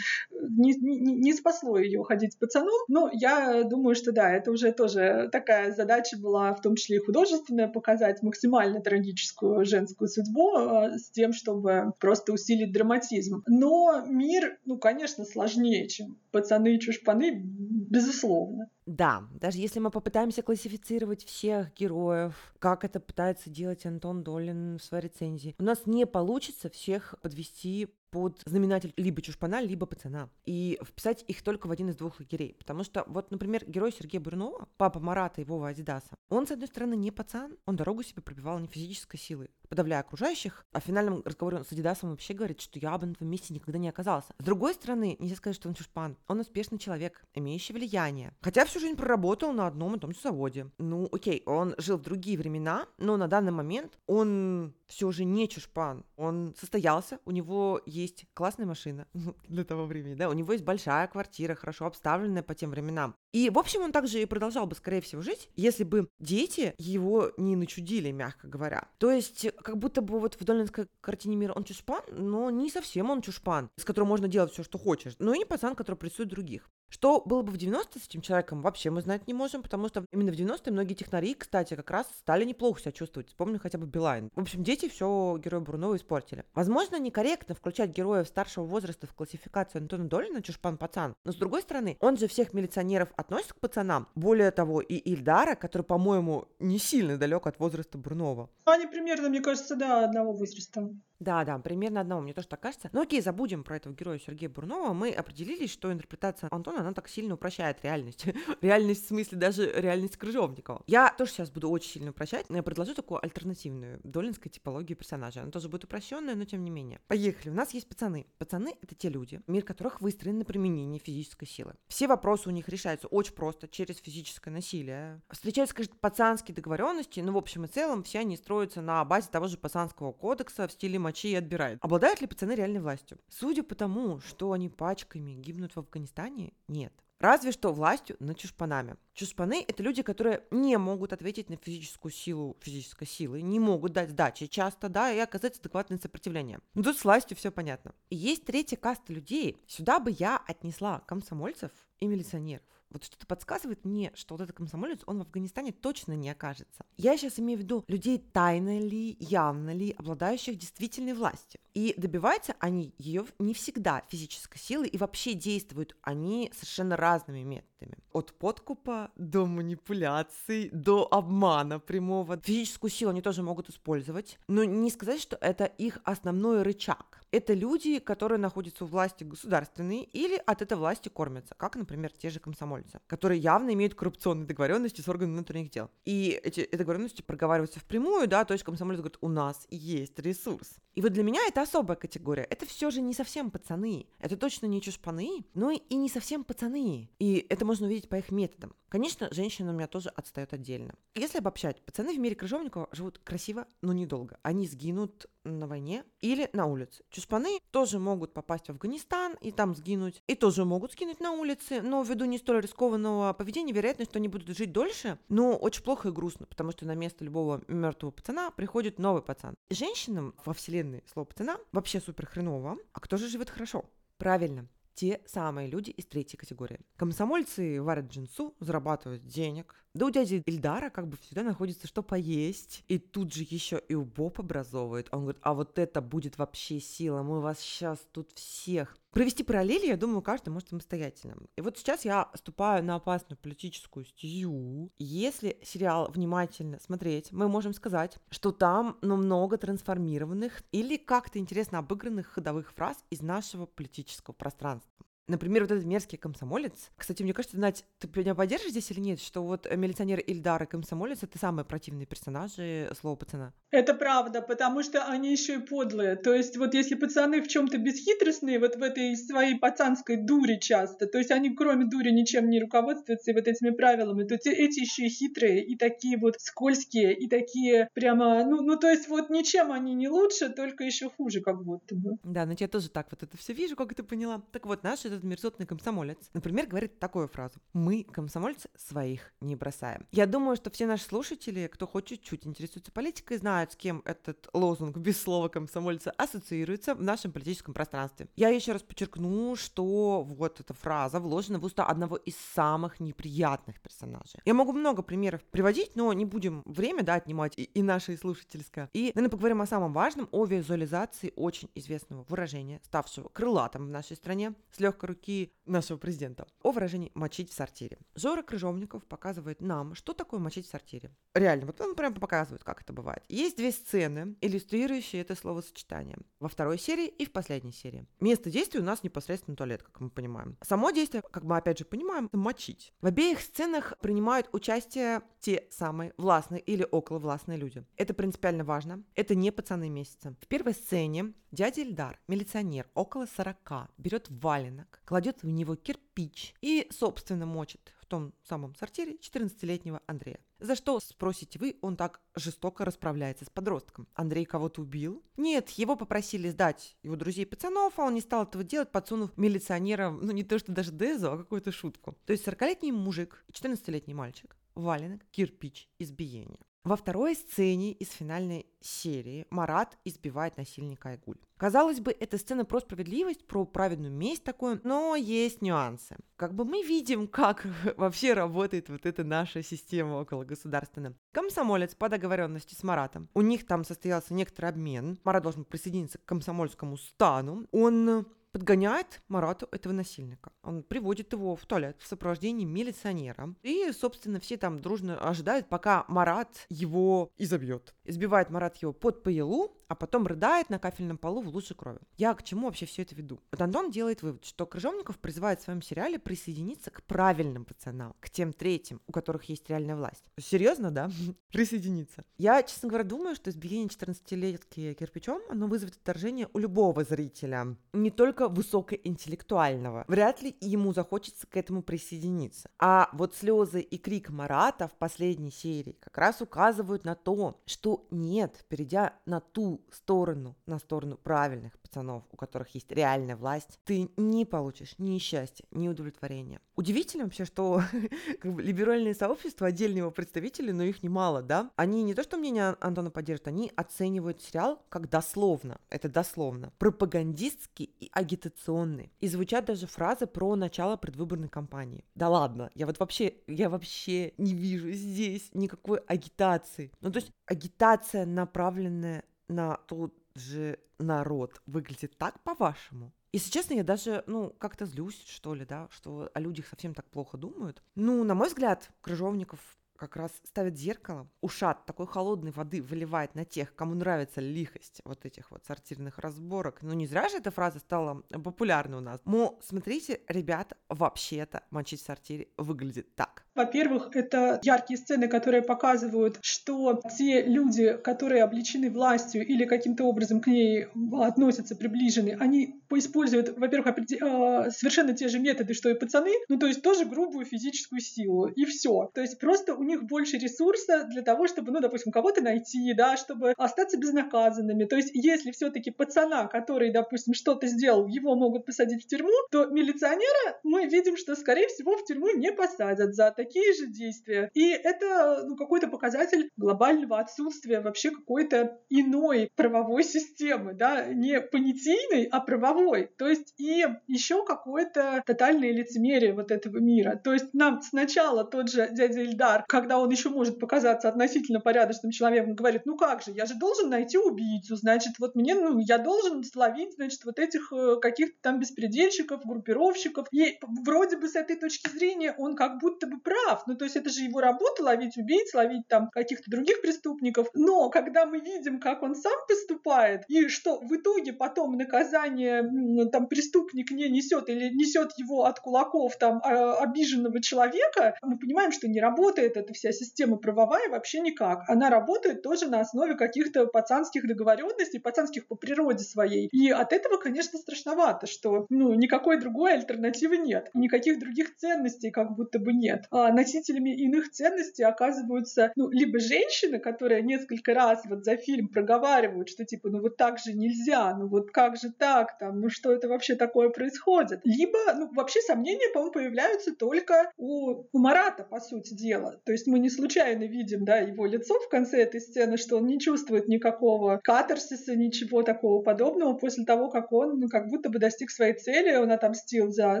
не, не, не спасло ее ходить с пацаном. Но я думаю, что да, это уже тоже такая задача была, в том числе и художественная, показать максимально трагическую женскую судьбу э, с тем, чтобы просто усилить драматизм. Но мир ну, конечно, сложнее, чем пацаны и чушпаны, безусловно. Да, даже если мы попытаемся классифицировать всех героев, как это пытается делать Антон Долин в своей рецензии, у нас не получится всех подвести под знаменатель либо чушпана, либо пацана. И вписать их только в один из двух лагерей. Потому что, вот, например, герой Сергея Бурнова, папа Марата и Вова Адидаса, он, с одной стороны, не пацан, он дорогу себе пробивал не физической силой, подавляя окружающих, а в финальном разговоре с Адидасом вообще говорит, что я бы на твоем месте никогда не оказался. С другой стороны, нельзя сказать, что он чушпан. Он успешный человек, имеющий влияние. Хотя всю жизнь проработал на одном и том же заводе. Ну, окей, он жил в другие времена, но на данный момент он все же не чушпан. Он состоялся, у него есть классная машина для того времени, да, у него есть большая квартира, хорошо обставленная по тем временам. И, в общем, он также и продолжал бы, скорее всего, жить, если бы дети его не начудили, мягко говоря. То есть, как будто бы вот в Долинской картине мира он чушпан, но не совсем он чушпан, с которым можно делать все, что хочешь, но и не пацан, который прессует других. Что было бы в 90-е с этим человеком, вообще мы знать не можем, потому что именно в 90-е многие технари, кстати, как раз стали неплохо себя чувствовать. Вспомню хотя бы Билайн. В общем, дети все героя Бурнова испортили. Возможно, некорректно включать героев старшего возраста в классификацию Антона Долина «Чушпан-пацан», но с другой стороны, он же всех милиционеров относит к пацанам. Более того, и Ильдара, который, по-моему, не сильно далек от возраста Бурнова. Они примерно, мне кажется, да, одного возраста. Да, да, примерно одного, мне тоже так кажется. Но окей, забудем про этого героя Сергея Бурнова. Мы определились, что интерпретация Антона, она так сильно упрощает реальность. реальность в смысле даже реальность Крыжовникова. Я тоже сейчас буду очень сильно упрощать, но я предложу такую альтернативную долинской типологию персонажа. Она тоже будет упрощенная, но тем не менее. Поехали. У нас есть пацаны. Пацаны — это те люди, мир которых выстроен на применении физической силы. Все вопросы у них решаются очень просто, через физическое насилие. Встречаются, скажем, пацанские договоренности, но в общем и целом все они строятся на базе того же пацанского кодекса в стиле мочи и отбирают. Обладают ли пацаны реальной властью? Судя по тому, что они пачками гибнут в Афганистане, нет. Разве что властью над чушпанами. Чушпаны — это люди, которые не могут ответить на физическую силу физической силы, не могут дать сдачи часто, да, и оказать адекватное сопротивление. Но тут с властью все понятно. И есть третья каста людей. Сюда бы я отнесла комсомольцев и милиционеров. Вот что-то подсказывает мне, что вот этот комсомолец, он в Афганистане точно не окажется. Я сейчас имею в виду людей тайно ли, явно ли, обладающих действительной властью. И добиваются они ее не всегда физической силы, и вообще действуют они совершенно разными методами. От подкупа до манипуляций, до обмана прямого. Физическую силу они тоже могут использовать, но не сказать, что это их основной рычаг. Это люди, которые находятся у власти государственной или от этой власти кормятся, как, например, те же комсомольцы, которые явно имеют коррупционные договоренности с органами внутренних дел. И эти договоренности проговариваются впрямую, да, то есть комсомолец говорит, у нас есть ресурс. И вот для меня это особая категория. Это все же не совсем пацаны. Это точно не чушпаны, но и не совсем пацаны. И это можно увидеть по их методам. Конечно, женщина у меня тоже отстает отдельно. Если обобщать, пацаны в мире Крыжовникова живут красиво, но недолго. Они сгинут на войне или на улице. Чушпаны тоже могут попасть в Афганистан и там сгинуть. И тоже могут сгинуть на улице, но ввиду не столь рискованного поведения, вероятность, что они будут жить дольше, но очень плохо и грустно, потому что на место любого мертвого пацана приходит новый пацан. Женщинам во вселенной слова пацана вообще супер хреново. А кто же живет хорошо? Правильно, те самые люди из третьей категории. Комсомольцы варят джинсу, зарабатывают денег. Да у дяди Ильдара как бы всегда находится что поесть. И тут же еще и УБОП образовывает. Он говорит, а вот это будет вообще сила, мы вас сейчас тут всех Провести параллели, я думаю, каждый может самостоятельно. И вот сейчас я ступаю на опасную политическую стезю. Если сериал внимательно смотреть, мы можем сказать, что там ну, много трансформированных или как-то интересно обыгранных ходовых фраз из нашего политического пространства. Например, вот этот мерзкий комсомолец. Кстати, мне кажется, Надь, ты меня поддержишь здесь или нет, что вот милиционер Ильдар и комсомолец — это самые противные персонажи слова пацана? Это правда, потому что они еще и подлые. То есть вот если пацаны в чем-то бесхитростные, вот в этой своей пацанской дуре часто, то есть они кроме дури ничем не руководствуются и вот этими правилами, то те, эти еще и хитрые, и такие вот скользкие, и такие прямо, ну, ну то есть вот ничем они не лучше, только еще хуже как будто бы. Да, но я тоже так вот это все вижу, как ты поняла. Так вот, наши этот мерзотный комсомолец, например, говорит такую фразу. Мы, комсомольцы, своих не бросаем. Я думаю, что все наши слушатели, кто хоть чуть-чуть интересуется политикой, знают, с кем этот лозунг без слова комсомольца ассоциируется в нашем политическом пространстве. Я еще раз подчеркну, что вот эта фраза вложена в уста одного из самых неприятных персонажей. Я могу много примеров приводить, но не будем время да, отнимать и, и наше и слушательское. И, наверное, поговорим о самом важном, о визуализации очень известного выражения, ставшего крылатым в нашей стране с легкой руки нашего президента, о выражении «мочить в сортире». Жора Крыжовников показывает нам, что такое мочить в сортире. Реально, вот он прям показывает, как это бывает. Есть две сцены, иллюстрирующие это словосочетание. Во второй серии и в последней серии. Место действия у нас непосредственно туалет, как мы понимаем. Само действие, как мы опять же понимаем, мочить. В обеих сценах принимают участие те самые властные или околовластные люди. Это принципиально важно. Это не пацаны месяца. В первой сцене дядя Ильдар, милиционер, около 40, берет валенок, кладет в него кирпич и, собственно, мочит в том самом сортире 14-летнего Андрея. За что, спросите вы, он так жестоко расправляется с подростком? Андрей кого-то убил? Нет, его попросили сдать его друзей-пацанов, а он не стал этого делать, подсунув милиционерам, ну не то что даже Дезу, а какую-то шутку. То есть 40-летний мужик и 14-летний мальчик, валенок, кирпич, избиение. Во второй сцене из финальной серии Марат избивает насильника Айгуль. Казалось бы, эта сцена про справедливость, про праведную месть такое, но есть нюансы. Как бы мы видим, как вообще работает вот эта наша система около государственная. Комсомолец по договоренности с Маратом. У них там состоялся некоторый обмен. Марат должен присоединиться к комсомольскому стану. Он подгоняет Марату этого насильника. Он приводит его в туалет в сопровождении милиционера. И, собственно, все там дружно ожидают, пока Марат его изобьет. Избивает Марат его под поелу, а потом рыдает на кафельном полу в луже крови. Я к чему вообще все это веду? Вот Антон делает вывод, что Крыжовников призывает в своем сериале присоединиться к правильным пацанам, к тем третьим, у которых есть реальная власть. Серьезно, да? присоединиться. Я, честно говоря, думаю, что избиение 14-летки кирпичом, оно вызовет отторжение у любого зрителя, не только высокоинтеллектуального. Вряд ли ему захочется к этому присоединиться. А вот слезы и крик Марата в последней серии как раз указывают на то, что нет, перейдя на ту сторону, на сторону правильных пацанов, у которых есть реальная власть, ты не получишь ни счастья, ни удовлетворения. Удивительно вообще, что как бы, либеральное сообщество, отдельные его представители, но их немало, да, они не то, что мнение Антона поддерживают, они оценивают сериал как дословно, это дословно, пропагандистский и агитационный. И звучат даже фразы про начало предвыборной кампании. Да ладно, я вот вообще, я вообще не вижу здесь никакой агитации. Ну, то есть агитация, направленная на тот же народ выглядит так, по-вашему? Если честно, я даже, ну, как-то злюсь, что ли, да, что о людях совсем так плохо думают. Ну, на мой взгляд, Крыжовников как раз ставит зеркало, ушат такой холодной воды выливает на тех, кому нравится лихость вот этих вот сортирных разборок. Ну не зря же эта фраза стала популярной у нас. Мо, смотрите, ребята, вообще-то мочить в сортире выглядит так. Во-первых, это яркие сцены, которые показывают, что те люди, которые обличены властью или каким-то образом к ней относятся, приближены, они используют, во-первых, а, совершенно те же методы, что и пацаны, ну то есть тоже грубую физическую силу, и все. То есть просто у них больше ресурса для того, чтобы, ну, допустим, кого-то найти, да, чтобы остаться безнаказанными. То есть если все-таки пацана, который, допустим, что-то сделал, его могут посадить в тюрьму, то милиционера мы видим, что, скорее всего, в тюрьму не посадят за такие такие же действия. И это ну, какой-то показатель глобального отсутствия вообще какой-то иной правовой системы, да, не понятийной, а правовой. То есть и еще какое-то тотальное лицемерие вот этого мира. То есть нам сначала тот же дядя Ильдар, когда он еще может показаться относительно порядочным человеком, говорит, ну как же, я же должен найти убийцу, значит, вот мне, ну, я должен словить, значит, вот этих э, каких-то там беспредельщиков, группировщиков. И вроде бы с этой точки зрения он как будто бы прав, прав. Ну, то есть это же его работа ловить убийц, ловить там каких-то других преступников. Но когда мы видим, как он сам поступает, и что в итоге потом наказание там преступник не несет или несет его от кулаков там а, обиженного человека, мы понимаем, что не работает эта вся система правовая вообще никак. Она работает тоже на основе каких-то пацанских договоренностей, пацанских по природе своей. И от этого, конечно, страшновато, что ну, никакой другой альтернативы нет. Никаких других ценностей как будто бы нет. А носителями иных ценностей оказываются ну, либо женщины, которые несколько раз вот за фильм проговаривают, что типа, ну вот так же нельзя, ну вот как же так там, ну что это вообще такое происходит, либо, ну вообще сомнения, по-моему, появляются только у, у Марата, по сути дела. То есть мы не случайно видим, да, его лицо в конце этой сцены, что он не чувствует никакого катарсиса, ничего такого подобного после того, как он ну, как будто бы достиг своей цели, он отомстил за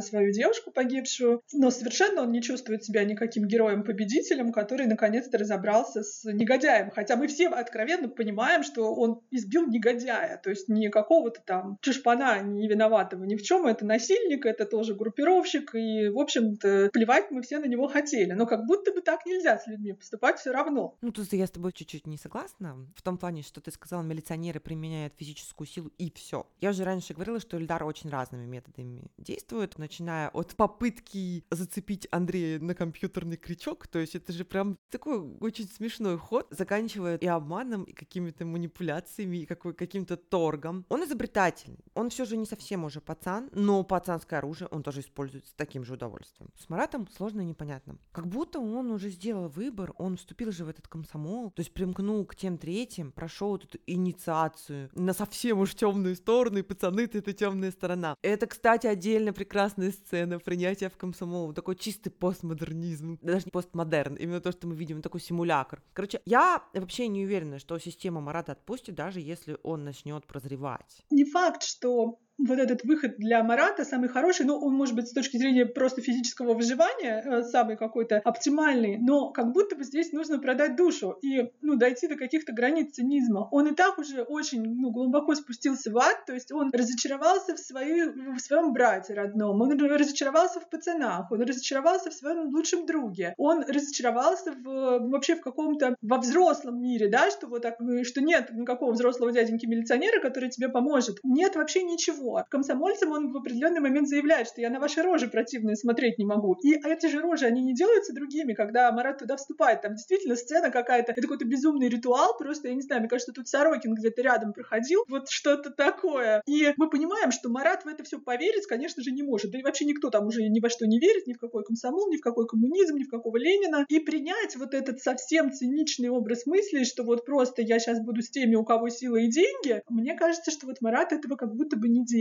свою девушку погибшую, но совершенно он не чувствует себя таким героем-победителем, который наконец-то разобрался с негодяем. Хотя мы все откровенно понимаем, что он избил негодяя, то есть не какого-то там чушпана не виноватого ни в чем. Это насильник, это тоже группировщик, и, в общем-то, плевать мы все на него хотели. Но как будто бы так нельзя с людьми поступать все равно. Ну, тут я с тобой чуть-чуть не согласна. В том плане, что ты сказала, милиционеры применяют физическую силу и все. Я уже раньше говорила, что Эльдар очень разными методами действует, начиная от попытки зацепить Андрея на компьютер компьютерный крючок, то есть это же прям такой очень смешной ход, заканчивая и обманом, и какими-то манипуляциями, и какой, каким-то торгом. Он изобретательный, он все же не совсем уже пацан, но пацанское оружие он тоже использует с таким же удовольствием. С Маратом сложно и непонятно. Как будто он уже сделал выбор, он вступил же в этот комсомол, то есть примкнул к тем третьим, прошел эту инициацию на совсем уж темную сторону, и пацаны-то это темная сторона. Это, кстати, отдельно прекрасная сцена принятия в комсомол, такой чистый постмодернизм даже не постмодерн, именно то, что мы видим, такой симулятор. Короче, я вообще не уверена, что система Марата отпустит, даже если он начнет прозревать. Не факт, что вот этот выход для Марата самый хороший, ну, он может быть с точки зрения просто физического выживания э, самый какой-то оптимальный, но как будто бы здесь нужно продать душу и, ну, дойти до каких-то границ цинизма. Он и так уже очень, ну, глубоко спустился в ад, то есть он разочаровался в, своей, в своем брате родном, он разочаровался в пацанах, он разочаровался в своем лучшем друге, он разочаровался в, вообще в каком-то, во взрослом мире, да, что вот так, что нет никакого взрослого дяденьки-милиционера, который тебе поможет. Нет вообще ничего. Комсомольцам он в определенный момент заявляет, что я на ваши рожи противные смотреть не могу. И эти же рожи, они не делаются другими, когда Марат туда вступает. Там действительно сцена какая-то, это какой-то безумный ритуал, просто, я не знаю, мне кажется, тут Сорокин где-то рядом проходил, вот что-то такое. И мы понимаем, что Марат в это все поверить, конечно же, не может. Да и вообще никто там уже ни во что не верит, ни в какой комсомол, ни в какой коммунизм, ни в какого Ленина. И принять вот этот совсем циничный образ мысли, что вот просто я сейчас буду с теми, у кого сила и деньги, мне кажется, что вот Марат этого как будто бы не делает.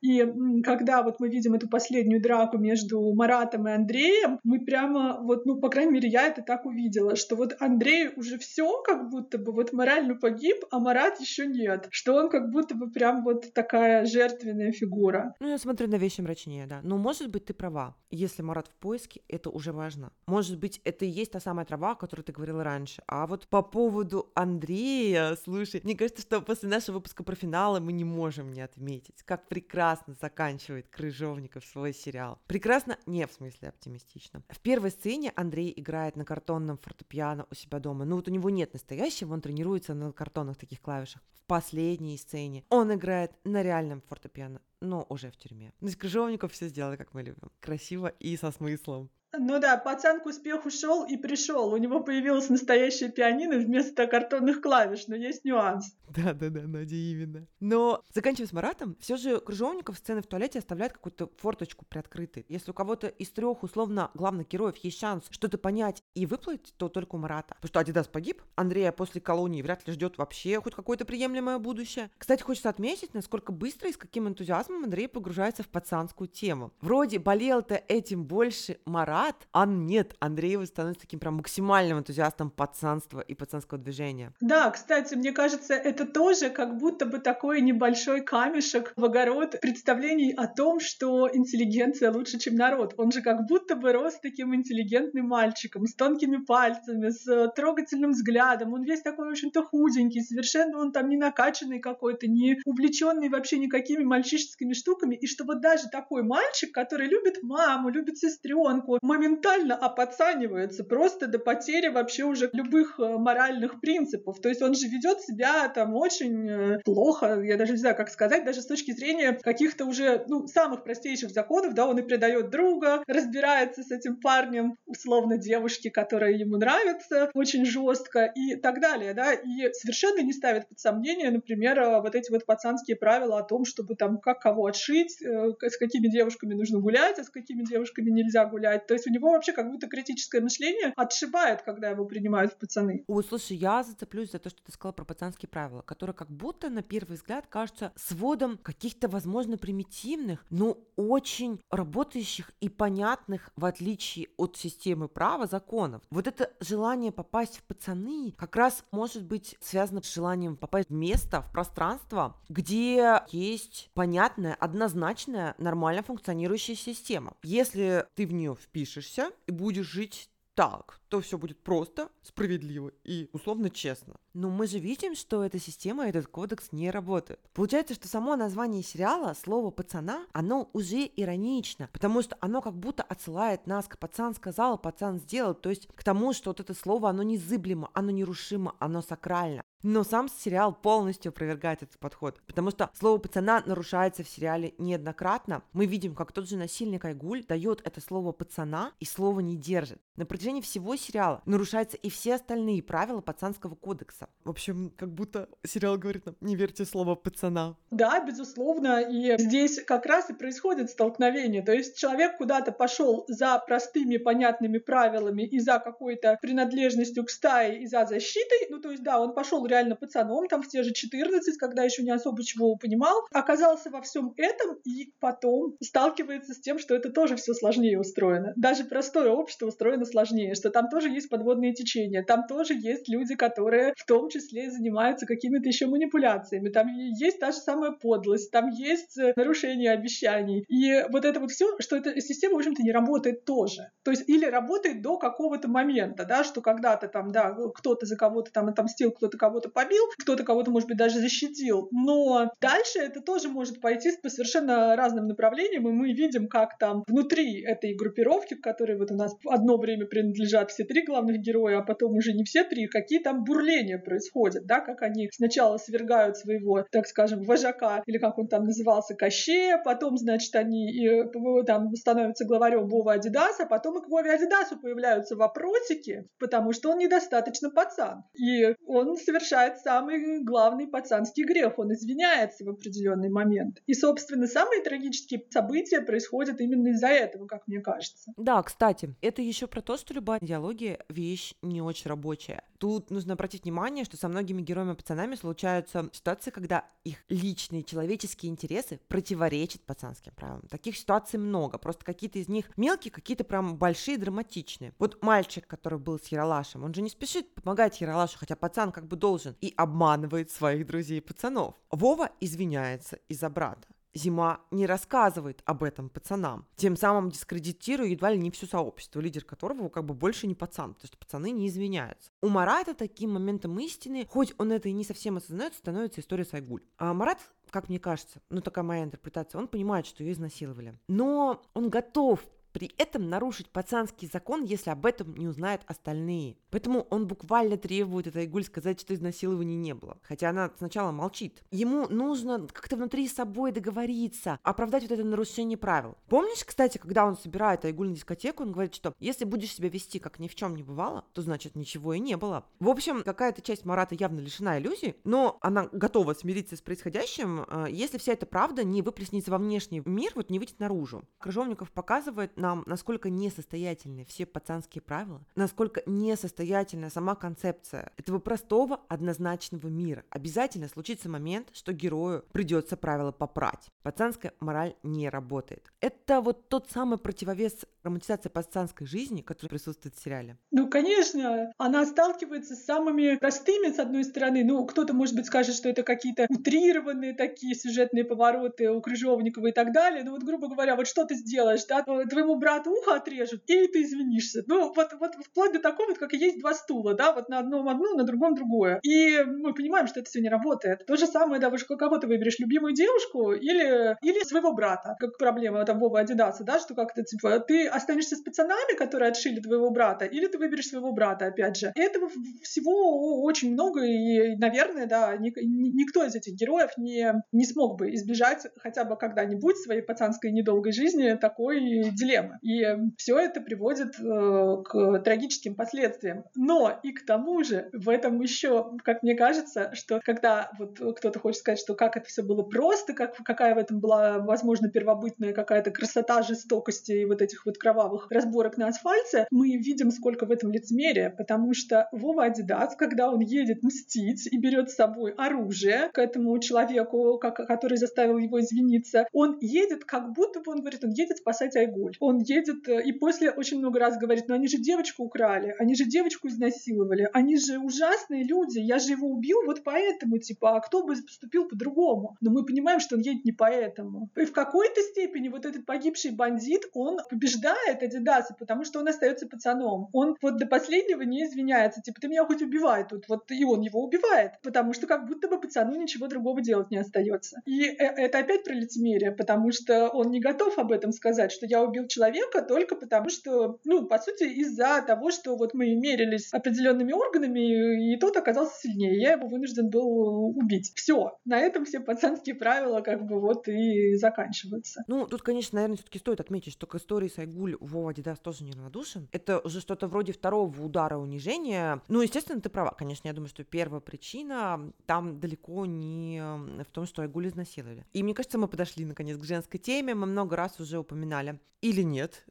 И когда вот мы видим эту последнюю драку между Маратом и Андреем, мы прямо вот, ну, по крайней мере, я это так увидела, что вот Андрей уже все как будто бы вот морально погиб, а Марат еще нет. Что он как будто бы прям вот такая жертвенная фигура. Ну, я смотрю на вещи мрачнее, да. Но, может быть, ты права. Если Марат в поиске, это уже важно. Может быть, это и есть та самая трава, о которой ты говорила раньше. А вот по поводу Андрея, слушай, мне кажется, что после нашего выпуска про финалы мы не можем не отметить, как прекрасно заканчивает Крыжовников свой сериал. Прекрасно, не в смысле оптимистично. В первой сцене Андрей играет на картонном фортепиано у себя дома. Ну вот у него нет настоящего, он тренируется на картонных таких клавишах. В последней сцене он играет на реальном фортепиано, но уже в тюрьме. Ну, Крыжовников все сделали, как мы любим. Красиво и со смыслом. Ну да, пацан к успеху шел и пришел. У него появилась настоящая пианино вместо картонных клавиш, но есть нюанс. Да, да, да, Надя, именно. Но заканчивая с Маратом, все же кружовников сцены в туалете оставляют какую-то форточку приоткрытой. Если у кого-то из трех условно главных героев есть шанс что-то понять и выплыть, то только у Марата. Потому что Адидас погиб, Андрея после колонии вряд ли ждет вообще хоть какое-то приемлемое будущее. Кстати, хочется отметить, насколько быстро и с каким энтузиазмом Андрей погружается в пацанскую тему. Вроде болел-то этим больше Марат, Марат, а нет, Андреева становится таким прям максимальным энтузиастом пацанства и пацанского движения. Да, кстати, мне кажется, это тоже как будто бы такой небольшой камешек в огород представлений о том, что интеллигенция лучше, чем народ. Он же как будто бы рос таким интеллигентным мальчиком, с тонкими пальцами, с трогательным взглядом. Он весь такой, в общем-то, худенький, совершенно он там не накачанный какой-то, не увлеченный вообще никакими мальчишескими штуками. И что вот даже такой мальчик, который любит маму, любит сестренку, моментально опоцанивается просто до потери вообще уже любых э, моральных принципов. То есть он же ведет себя там очень э, плохо, я даже не знаю, как сказать, даже с точки зрения каких-то уже ну, самых простейших законов, да, он и предает друга, разбирается с этим парнем, условно девушки, которая ему нравится, очень жестко и так далее, да, и совершенно не ставит под сомнение, например, э, вот эти вот пацанские правила о том, чтобы там как кого отшить, с какими девушками нужно гулять, а с какими девушками нельзя гулять. То есть у него вообще как будто критическое мышление отшибает, когда его принимают в пацаны. Ой, слушай, я зацеплюсь за то, что ты сказала про пацанские правила, которые как будто на первый взгляд кажутся сводом каких-то, возможно, примитивных, но очень работающих и понятных, в отличие от системы права, законов. Вот это желание попасть в пацаны как раз может быть связано с желанием попасть в место, в пространство, где есть понятная, однозначная, нормально функционирующая система. Если ты в нее впишешь впишешься и будешь жить так, то все будет просто, справедливо и условно честно. Но мы же видим, что эта система, этот кодекс не работает. Получается, что само название сериала, слово «пацана», оно уже иронично, потому что оно как будто отсылает нас к «пацан сказал, пацан сделал», то есть к тому, что вот это слово, оно незыблемо, оно нерушимо, оно сакрально. Но сам сериал полностью опровергает этот подход, потому что слово пацана нарушается в сериале неоднократно. Мы видим, как тот же насильник Айгуль дает это слово пацана и слово не держит. На протяжении всего сериала нарушаются и все остальные правила пацанского кодекса. В общем, как будто сериал говорит нам, не верьте слово пацана. Да, безусловно, и здесь как раз и происходит столкновение. То есть человек куда-то пошел за простыми понятными правилами и за какой-то принадлежностью к стае и за защитой. Ну, то есть, да, он пошел реально пацаном, там в те же 14, когда еще не особо чего понимал, оказался во всем этом и потом сталкивается с тем, что это тоже все сложнее устроено. Даже простое общество устроено сложнее, что там тоже есть подводные течения, там тоже есть люди, которые в том числе занимаются какими-то еще манипуляциями, там есть та же самая подлость, там есть э, нарушение обещаний. И вот это вот все, что эта система, в общем-то, не работает тоже. То есть или работает до какого-то момента, да, что когда-то там, да, кто-то за кого-то там отомстил, кто-то кого-то побил, кто-то кого-то, может быть, даже защитил. Но дальше это тоже может пойти по совершенно разным направлениям, и мы видим, как там внутри этой группировки, в вот у нас одно время принадлежат все три главных героя, а потом уже не все три, какие там бурления происходят, да, как они сначала свергают своего, так скажем, вожака, или как он там назывался, Кощея, потом, значит, они и, э, там становятся главарем Вова Адидаса, потом и к Вове Адидасу появляются вопросики, потому что он недостаточно пацан. И он совершает самый главный пацанский грех, он извиняется в определенный момент. И, собственно, самые трагические события происходят именно из-за этого, как мне кажется. Да, кстати, это еще про то, что любая диалогия вещь не очень рабочая. Тут нужно обратить внимание, что со многими героями-пацанами случаются ситуации, когда их личные человеческие интересы противоречат пацанским правилам. Таких ситуаций много, просто какие-то из них мелкие, какие-то прям большие, драматичные. Вот мальчик, который был с Яралашем, он же не спешит помогать Яралашу, хотя пацан как бы должен, и обманывает своих друзей-пацанов. Вова извиняется из-за брата. Зима не рассказывает об этом пацанам, тем самым дискредитируя едва ли не все сообщество, лидер которого как бы больше не пацан, то есть пацаны не извиняются. У Марата таким моментом истины, хоть он это и не совсем осознает, становится история Сайгуль. А Марат как мне кажется, ну такая моя интерпретация, он понимает, что ее изнасиловали. Но он готов при этом нарушить пацанский закон, если об этом не узнают остальные. Поэтому он буквально требует этой Айгуль сказать, что изнасилования не было. Хотя она сначала молчит. Ему нужно как-то внутри собой договориться, оправдать вот это нарушение правил. Помнишь, кстати, когда он собирает Айгуль на дискотеку, он говорит, что если будешь себя вести как ни в чем не бывало, то значит ничего и не было. В общем, какая-то часть Марата явно лишена иллюзий, но она готова смириться с происходящим, э, если вся эта правда не выплеснется во внешний мир, вот не выйдет наружу. Крыжовников показывает нам, насколько несостоятельны все пацанские правила, насколько несостоятельна сама концепция этого простого однозначного мира. Обязательно случится момент, что герою придется правила попрать. Пацанская мораль не работает. Это вот тот самый противовес романтизации пацанской жизни, который присутствует в сериале. Ну, конечно, она сталкивается с самыми простыми, с одной стороны. Ну, кто-то, может быть, скажет, что это какие-то утрированные такие сюжетные повороты у Крыжовникова и так далее. Ну, вот, грубо говоря, вот что ты сделаешь, да, твоему твоему брату ухо отрежут, или ты извинишься. Ну, вот, вот вплоть до такого, вот, как и есть два стула, да, вот на одном одно, на другом другое. И мы понимаем, что это все не работает. То же самое, да, вы кого ты выберешь, любимую девушку или, или своего брата, как проблема там Вова Адидаса, да, что как-то типа ты останешься с пацанами, которые отшили твоего брата, или ты выберешь своего брата, опять же. Этого всего очень много, и, наверное, да, ни, никто из этих героев не, не смог бы избежать хотя бы когда-нибудь своей пацанской недолгой жизни такой дилеммы проблемы. И все это приводит э, к трагическим последствиям. Но и к тому же в этом еще, как мне кажется, что когда вот кто-то хочет сказать, что как это все было просто, как, какая в этом была, возможно, первобытная какая-то красота жестокости и вот этих вот кровавых разборок на асфальте, мы видим, сколько в этом лицемерия, потому что Вова Адидас, когда он едет мстить и берет с собой оружие к этому человеку, который заставил его извиниться, он едет, как будто бы он говорит, он едет спасать Айгуль. Он едет э, и после очень много раз говорит, ну они же девочку украли, они же девочку изнасиловали, они же ужасные люди, я же его убил вот поэтому, типа, а кто бы поступил по-другому? Но мы понимаем, что он едет не поэтому. И в какой-то степени вот этот погибший бандит, он побеждает Адидаса, потому что он остается пацаном. Он вот до последнего не извиняется, типа, ты меня хоть убивай тут, вот и он его убивает, потому что как будто бы пацану ничего другого делать не остается. И э, это опять про лицемерие, потому что он не готов об этом сказать, что я убил человека, человека только потому, что, ну, по сути, из-за того, что вот мы мерились определенными органами, и тот оказался сильнее, я его вынужден был убить. Все, на этом все пацанские правила как бы вот и заканчиваются. Ну, тут, конечно, наверное, все-таки стоит отметить, что к истории Сайгуль Вова Дидас тоже неравнодушен. Это уже что-то вроде второго удара унижения. Ну, естественно, ты права. Конечно, я думаю, что первая причина там далеко не в том, что Айгуль изнасиловали. И мне кажется, мы подошли наконец к женской теме. Мы много раз уже упоминали или нет,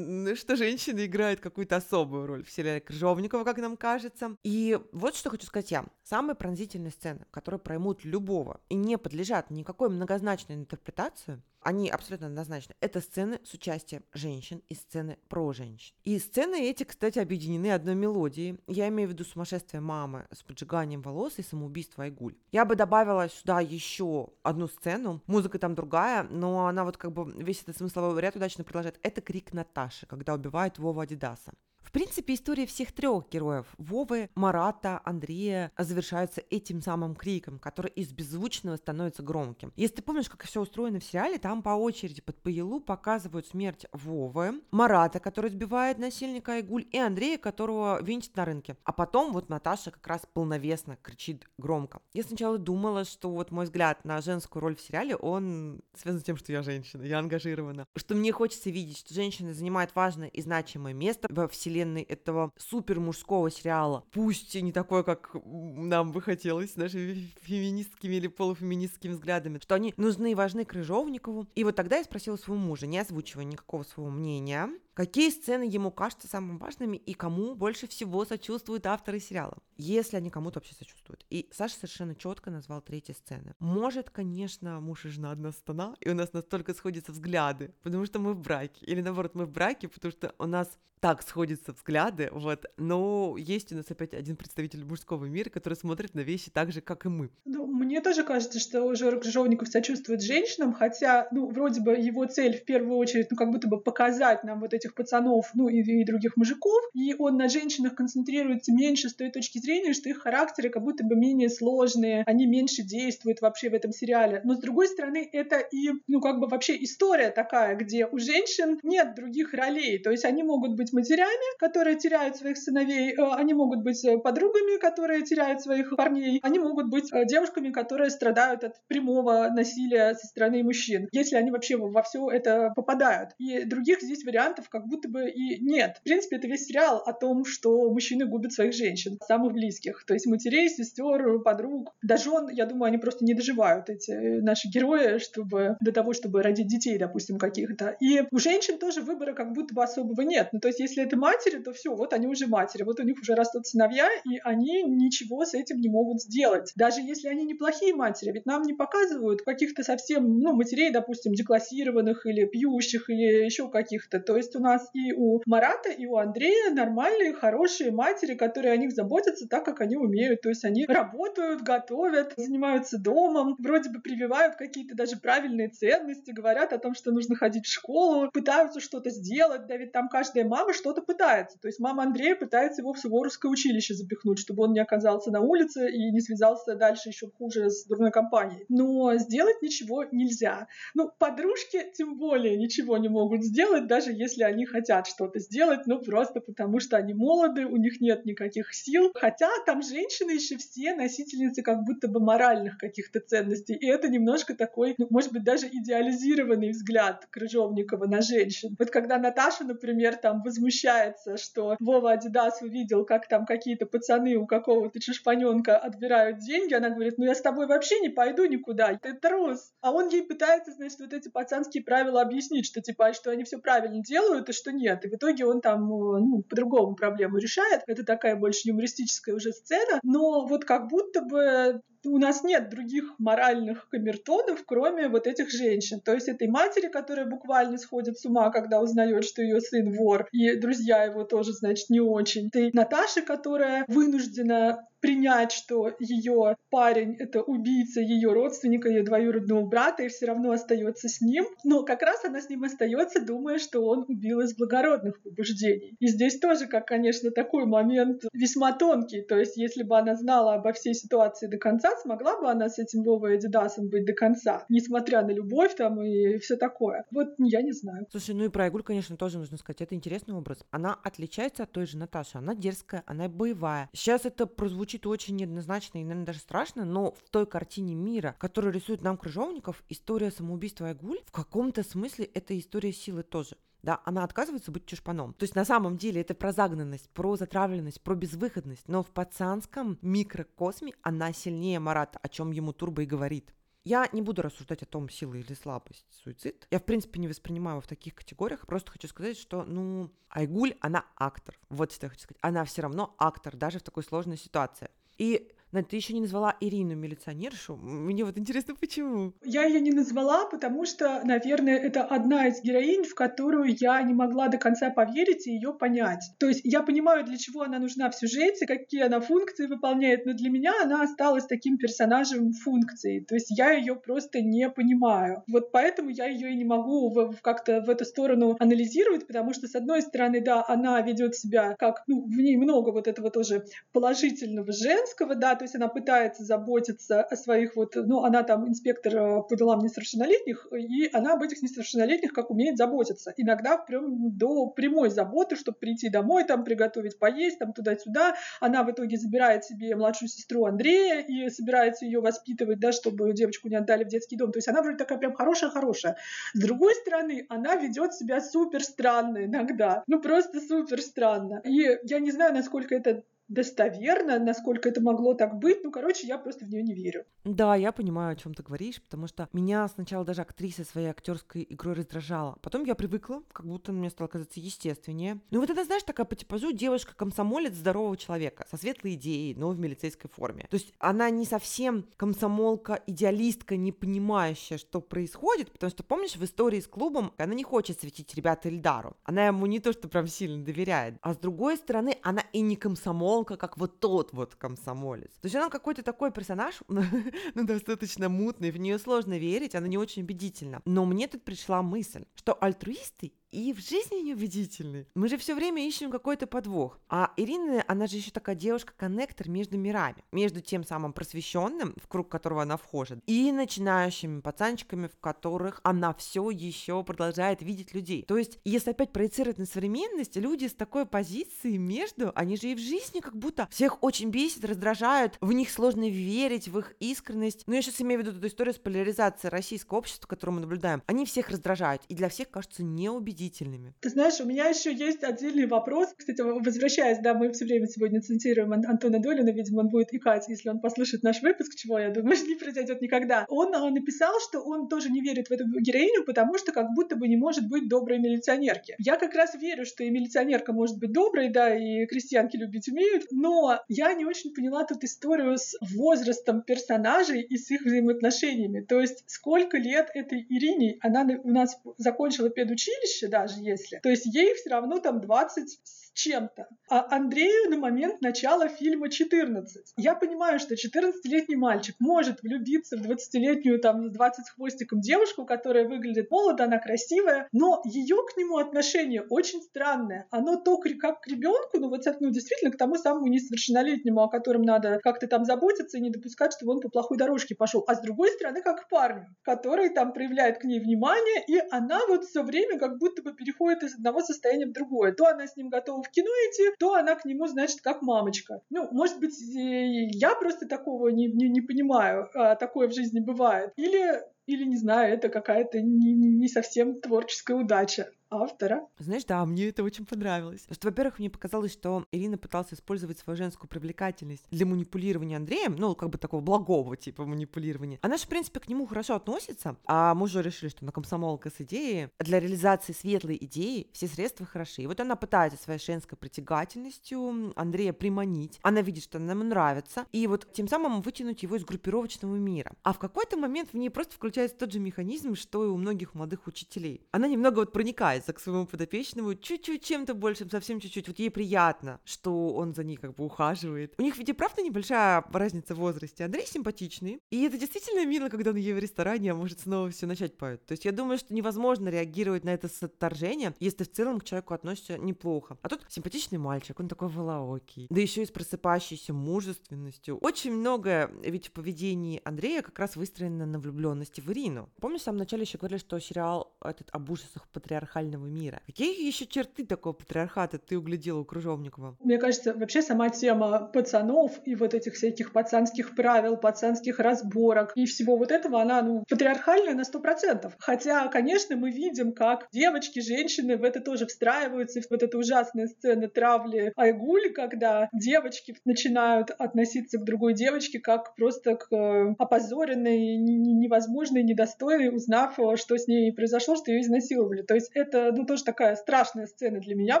что женщины играют какую-то особую роль в сериале Крыжовникова, как нам кажется. И вот что хочу сказать я. Самые пронзительные сцены, которые проймут любого и не подлежат никакой многозначной интерпретации, они абсолютно однозначны. Это сцены с участием женщин и сцены про женщин. И сцены эти, кстати, объединены одной мелодией. Я имею в виду сумасшествие мамы с поджиганием волос и самоубийство Айгуль. Я бы добавила сюда еще одну сцену. Музыка там другая, но она вот как бы весь этот смысловой ряд удачно продолжает. Это крик Наташи, когда убивают Вова Адидаса. В принципе, история всех трех героев Вовы, Марата, Андрея завершается этим самым криком, который из беззвучного становится громким. Если ты помнишь, как все устроено в сериале, там по очереди под Паелу показывают смерть Вовы, Марата, который сбивает насильника Айгуль, и Андрея, которого винтит на рынке. А потом вот Наташа как раз полновесно кричит громко. Я сначала думала, что вот мой взгляд на женскую роль в сериале, он связан с тем, что я женщина, я ангажирована. Что мне хочется видеть, что женщина занимает важное и значимое место во вселенной вселенной этого супер мужского сериала. Пусть и не такой, как нам бы хотелось, нашими феминистскими или полуфеминистскими взглядами, что они нужны и важны Крыжовникову. И вот тогда я спросила своего мужа, не озвучивая никакого своего мнения, Какие сцены ему кажутся самыми важными и кому больше всего сочувствуют авторы сериала? Если они кому-то вообще сочувствуют. И Саша совершенно четко назвал третьи сцены. Может, конечно, муж и жена одна стана, и у нас настолько сходятся взгляды, потому что мы в браке. Или наоборот, мы в браке, потому что у нас так сходятся взгляды, вот. Но есть у нас опять один представитель мужского мира, который смотрит на вещи так же, как и мы. Ну, мне тоже кажется, что Жора Крыжовников сочувствует женщинам, хотя, ну, вроде бы его цель в первую очередь, ну, как будто бы показать нам вот этих пацанов, ну и, и других мужиков, и он на женщинах концентрируется меньше с той точки зрения, что их характеры как будто бы менее сложные, они меньше действуют вообще в этом сериале. Но с другой стороны, это и, ну как бы вообще история такая, где у женщин нет других ролей, то есть они могут быть матерями, которые теряют своих сыновей, э, они могут быть э, подругами, которые теряют своих парней, они могут быть э, девушками, которые страдают от прямого насилия со стороны мужчин, если они вообще во все это попадают. И других здесь вариантов как будто бы и нет. В принципе, это весь сериал о том, что мужчины губят своих женщин, самых близких, то есть матерей, сестер, подруг, даже жен. Я думаю, они просто не доживают, эти наши герои, чтобы до того, чтобы родить детей, допустим, каких-то. И у женщин тоже выбора как будто бы особого нет. Ну, то есть, если это матери, то все, вот они уже матери, вот у них уже растут сыновья, и они ничего с этим не могут сделать. Даже если они неплохие матери, ведь нам не показывают каких-то совсем, ну, матерей, допустим, деклассированных или пьющих, или еще каких-то. То есть у нас и у Марата, и у Андрея нормальные, хорошие матери, которые о них заботятся так, как они умеют. То есть они работают, готовят, занимаются домом, вроде бы прививают какие-то даже правильные ценности, говорят о том, что нужно ходить в школу, пытаются что-то сделать, да ведь там каждая мама что-то пытается. То есть мама Андрея пытается его в Суворовское училище запихнуть, чтобы он не оказался на улице и не связался дальше еще хуже с дурной компанией. Но сделать ничего нельзя. Ну, подружки тем более ничего не могут сделать, даже если они хотят что-то сделать, ну просто потому что они молоды, у них нет никаких сил. Хотя там женщины еще все носительницы как будто бы моральных каких-то ценностей. И это немножко такой, ну, может быть, даже идеализированный взгляд Крыжовникова на женщин. Вот когда Наташа, например, там возмущается, что Вова Адидас увидел, как там какие-то пацаны у какого-то чушпаненка отбирают деньги, она говорит, ну я с тобой вообще не пойду никуда, ты трус. А он ей пытается, значит, вот эти пацанские правила объяснить, что типа, что они все правильно делают, и что нет. И в итоге он там, э, ну, по-другому проблему решает. Это такая больше юмористическая уже сцена. Но вот как будто бы у нас нет других моральных камертонов, кроме вот этих женщин. То есть этой матери, которая буквально сходит с ума, когда узнает, что ее сын вор, и друзья его тоже, значит, не очень. Этой Наташи, которая вынуждена принять, что ее парень это убийца ее родственника, ее двоюродного брата, и все равно остается с ним. Но как раз она с ним остается, думая, что он убил из благородных побуждений. И здесь тоже, как, конечно, такой момент весьма тонкий. То есть, если бы она знала обо всей ситуации до конца, смогла бы она с этим Вовой Адидасом быть до конца, несмотря на любовь там и все такое. Вот я не знаю. Слушай, ну и про Айгуль, конечно, тоже нужно сказать. Это интересный образ. Она отличается от той же Наташи. Она дерзкая, она боевая. Сейчас это прозвучит звучит очень неоднозначно и, наверное, даже страшно, но в той картине мира, которую рисует нам Крыжовников, история самоубийства Айгуль, в каком-то смысле это история силы тоже да, она отказывается быть чушпаном. То есть на самом деле это про загнанность, про затравленность, про безвыходность, но в пацанском микрокосме она сильнее Марата, о чем ему Турбо и говорит. Я не буду рассуждать о том, сила или слабость суицид. Я, в принципе, не воспринимаю его в таких категориях. Просто хочу сказать, что, ну, Айгуль, она актор. Вот что я хочу сказать. Она все равно актор, даже в такой сложной ситуации. И Надь, ты еще не назвала Ирину милиционершу. Мне вот интересно, почему? Я ее не назвала, потому что, наверное, это одна из героинь, в которую я не могла до конца поверить и ее понять. То есть я понимаю, для чего она нужна в сюжете, какие она функции выполняет, но для меня она осталась таким персонажем функции. То есть я ее просто не понимаю. Вот поэтому я ее и не могу как-то в эту сторону анализировать, потому что, с одной стороны, да, она ведет себя как, ну, в ней много вот этого тоже положительного женского, да, то есть она пытается заботиться о своих вот, ну, она там инспектор э, по делам несовершеннолетних, и она об этих несовершеннолетних как умеет заботиться. Иногда прям до прямой заботы, чтобы прийти домой, там, приготовить поесть, там, туда-сюда. Она в итоге забирает себе младшую сестру Андрея и собирается ее воспитывать, да, чтобы девочку не отдали в детский дом. То есть она вроде такая прям хорошая-хорошая. С другой стороны, она ведет себя супер странно иногда. Ну, просто супер странно. И я не знаю, насколько это достоверно, насколько это могло так быть. Ну, короче, я просто в нее не верю. Да, я понимаю, о чем ты говоришь, потому что меня сначала даже актриса своей актерской игрой раздражала. Потом я привыкла, как будто мне стало казаться естественнее. Ну, вот это, знаешь, такая по типажу девушка-комсомолец здорового человека, со светлой идеей, но в милицейской форме. То есть она не совсем комсомолка, идеалистка, не понимающая, что происходит, потому что, помнишь, в истории с клубом она не хочет светить ребята Эльдару. Она ему не то, что прям сильно доверяет. А с другой стороны, она и не комсомол комсомолка, как вот тот вот комсомолец. То есть она какой-то такой персонаж, ну, достаточно мутный, в нее сложно верить, она не очень убедительна. Но мне тут пришла мысль, что альтруисты и в жизни неубедительны. Мы же все время ищем какой-то подвох. А Ирина, она же еще такая девушка-коннектор между мирами. Между тем самым просвещенным, в круг которого она вхожет, и начинающими пацанчиками, в которых она все еще продолжает видеть людей. То есть, если опять проецировать на современность, люди с такой позицией между, они же и в жизни как будто всех очень бесит, раздражают, в них сложно верить, в их искренность. Но я сейчас имею в виду эту историю с поляризацией российского общества, которую мы наблюдаем. Они всех раздражают, и для всех кажутся неубедительными убедительными. Ты знаешь, у меня еще есть отдельный вопрос. Кстати, возвращаясь, да, мы все время сегодня цитируем Антона Долина, видимо, он будет икать, если он послушает наш выпуск, чего, я думаю, не произойдет никогда. Он написал, что он тоже не верит в эту героиню, потому что как будто бы не может быть доброй милиционерки. Я как раз верю, что и милиционерка может быть доброй, да, и крестьянки любить умеют, но я не очень поняла тут историю с возрастом персонажей и с их взаимоотношениями. То есть сколько лет этой Ирине, она у нас закончила педучилище, даже если. То есть ей все равно там 20 чем-то. А Андрею на момент начала фильма 14. Я понимаю, что 14-летний мальчик может влюбиться в 20-летнюю, там, с 20 хвостиком девушку, которая выглядит молодо, она красивая, но ее к нему отношение очень странное. Оно то как к ребенку, ну вот ну, действительно к тому самому несовершеннолетнему, о котором надо как-то там заботиться и не допускать, чтобы он по плохой дорожке пошел. А с другой стороны, как к парню, который там проявляет к ней внимание, и она вот все время как будто бы переходит из одного состояния в другое. То она с ним готова в кино идти, то она к нему, значит, как мамочка. Ну, может быть, я просто такого не, не, не понимаю, а такое в жизни бывает. Или или, не знаю, это какая-то не, не совсем творческая удача автора. Знаешь, да, мне это очень понравилось. Что, во-первых, мне показалось, что Ирина пыталась использовать свою женскую привлекательность для манипулирования Андреем, ну, как бы такого благого типа манипулирования. Она же, в принципе, к нему хорошо относится, а мы уже решили, что на комсомолка с идеей для реализации светлой идеи все средства хороши. И вот она пытается своей женской притягательностью Андрея приманить. Она видит, что она ему нравится, и вот тем самым вытянуть его из группировочного мира. А в какой-то момент в ней просто включается тот же механизм, что и у многих молодых учителей. Она немного вот проникает прикасается к своему подопечному чуть-чуть чем-то большим, совсем чуть-чуть. Вот ей приятно, что он за ней как бы ухаживает. У них ведь и правда небольшая разница в возрасте. Андрей симпатичный, и это действительно мило, когда он ей в ресторане, а может снова все начать поет. То есть я думаю, что невозможно реагировать на это с отторжением, если в целом к человеку относишься неплохо. А тут симпатичный мальчик, он такой волоокий, да еще и с просыпающейся мужественностью. Очень многое ведь в поведении Андрея как раз выстроено на влюбленности в Ирину. Помню, в самом начале еще говорили, что сериал этот об ужасах патриархальной реального мира. Какие еще черты такого патриархата ты углядела у Кружовникова? Мне кажется, вообще сама тема пацанов и вот этих всяких пацанских правил, пацанских разборок и всего вот этого, она ну, патриархальная на сто процентов. Хотя, конечно, мы видим, как девочки, женщины в это тоже встраиваются, вот эта ужасная сцена травли Айгуль, когда девочки начинают относиться к другой девочке как просто к э, опозоренной, невозможной, недостойной, узнав, э, что с ней произошло, что ее изнасиловали. То есть это, ну, тоже такая страшная сцена для меня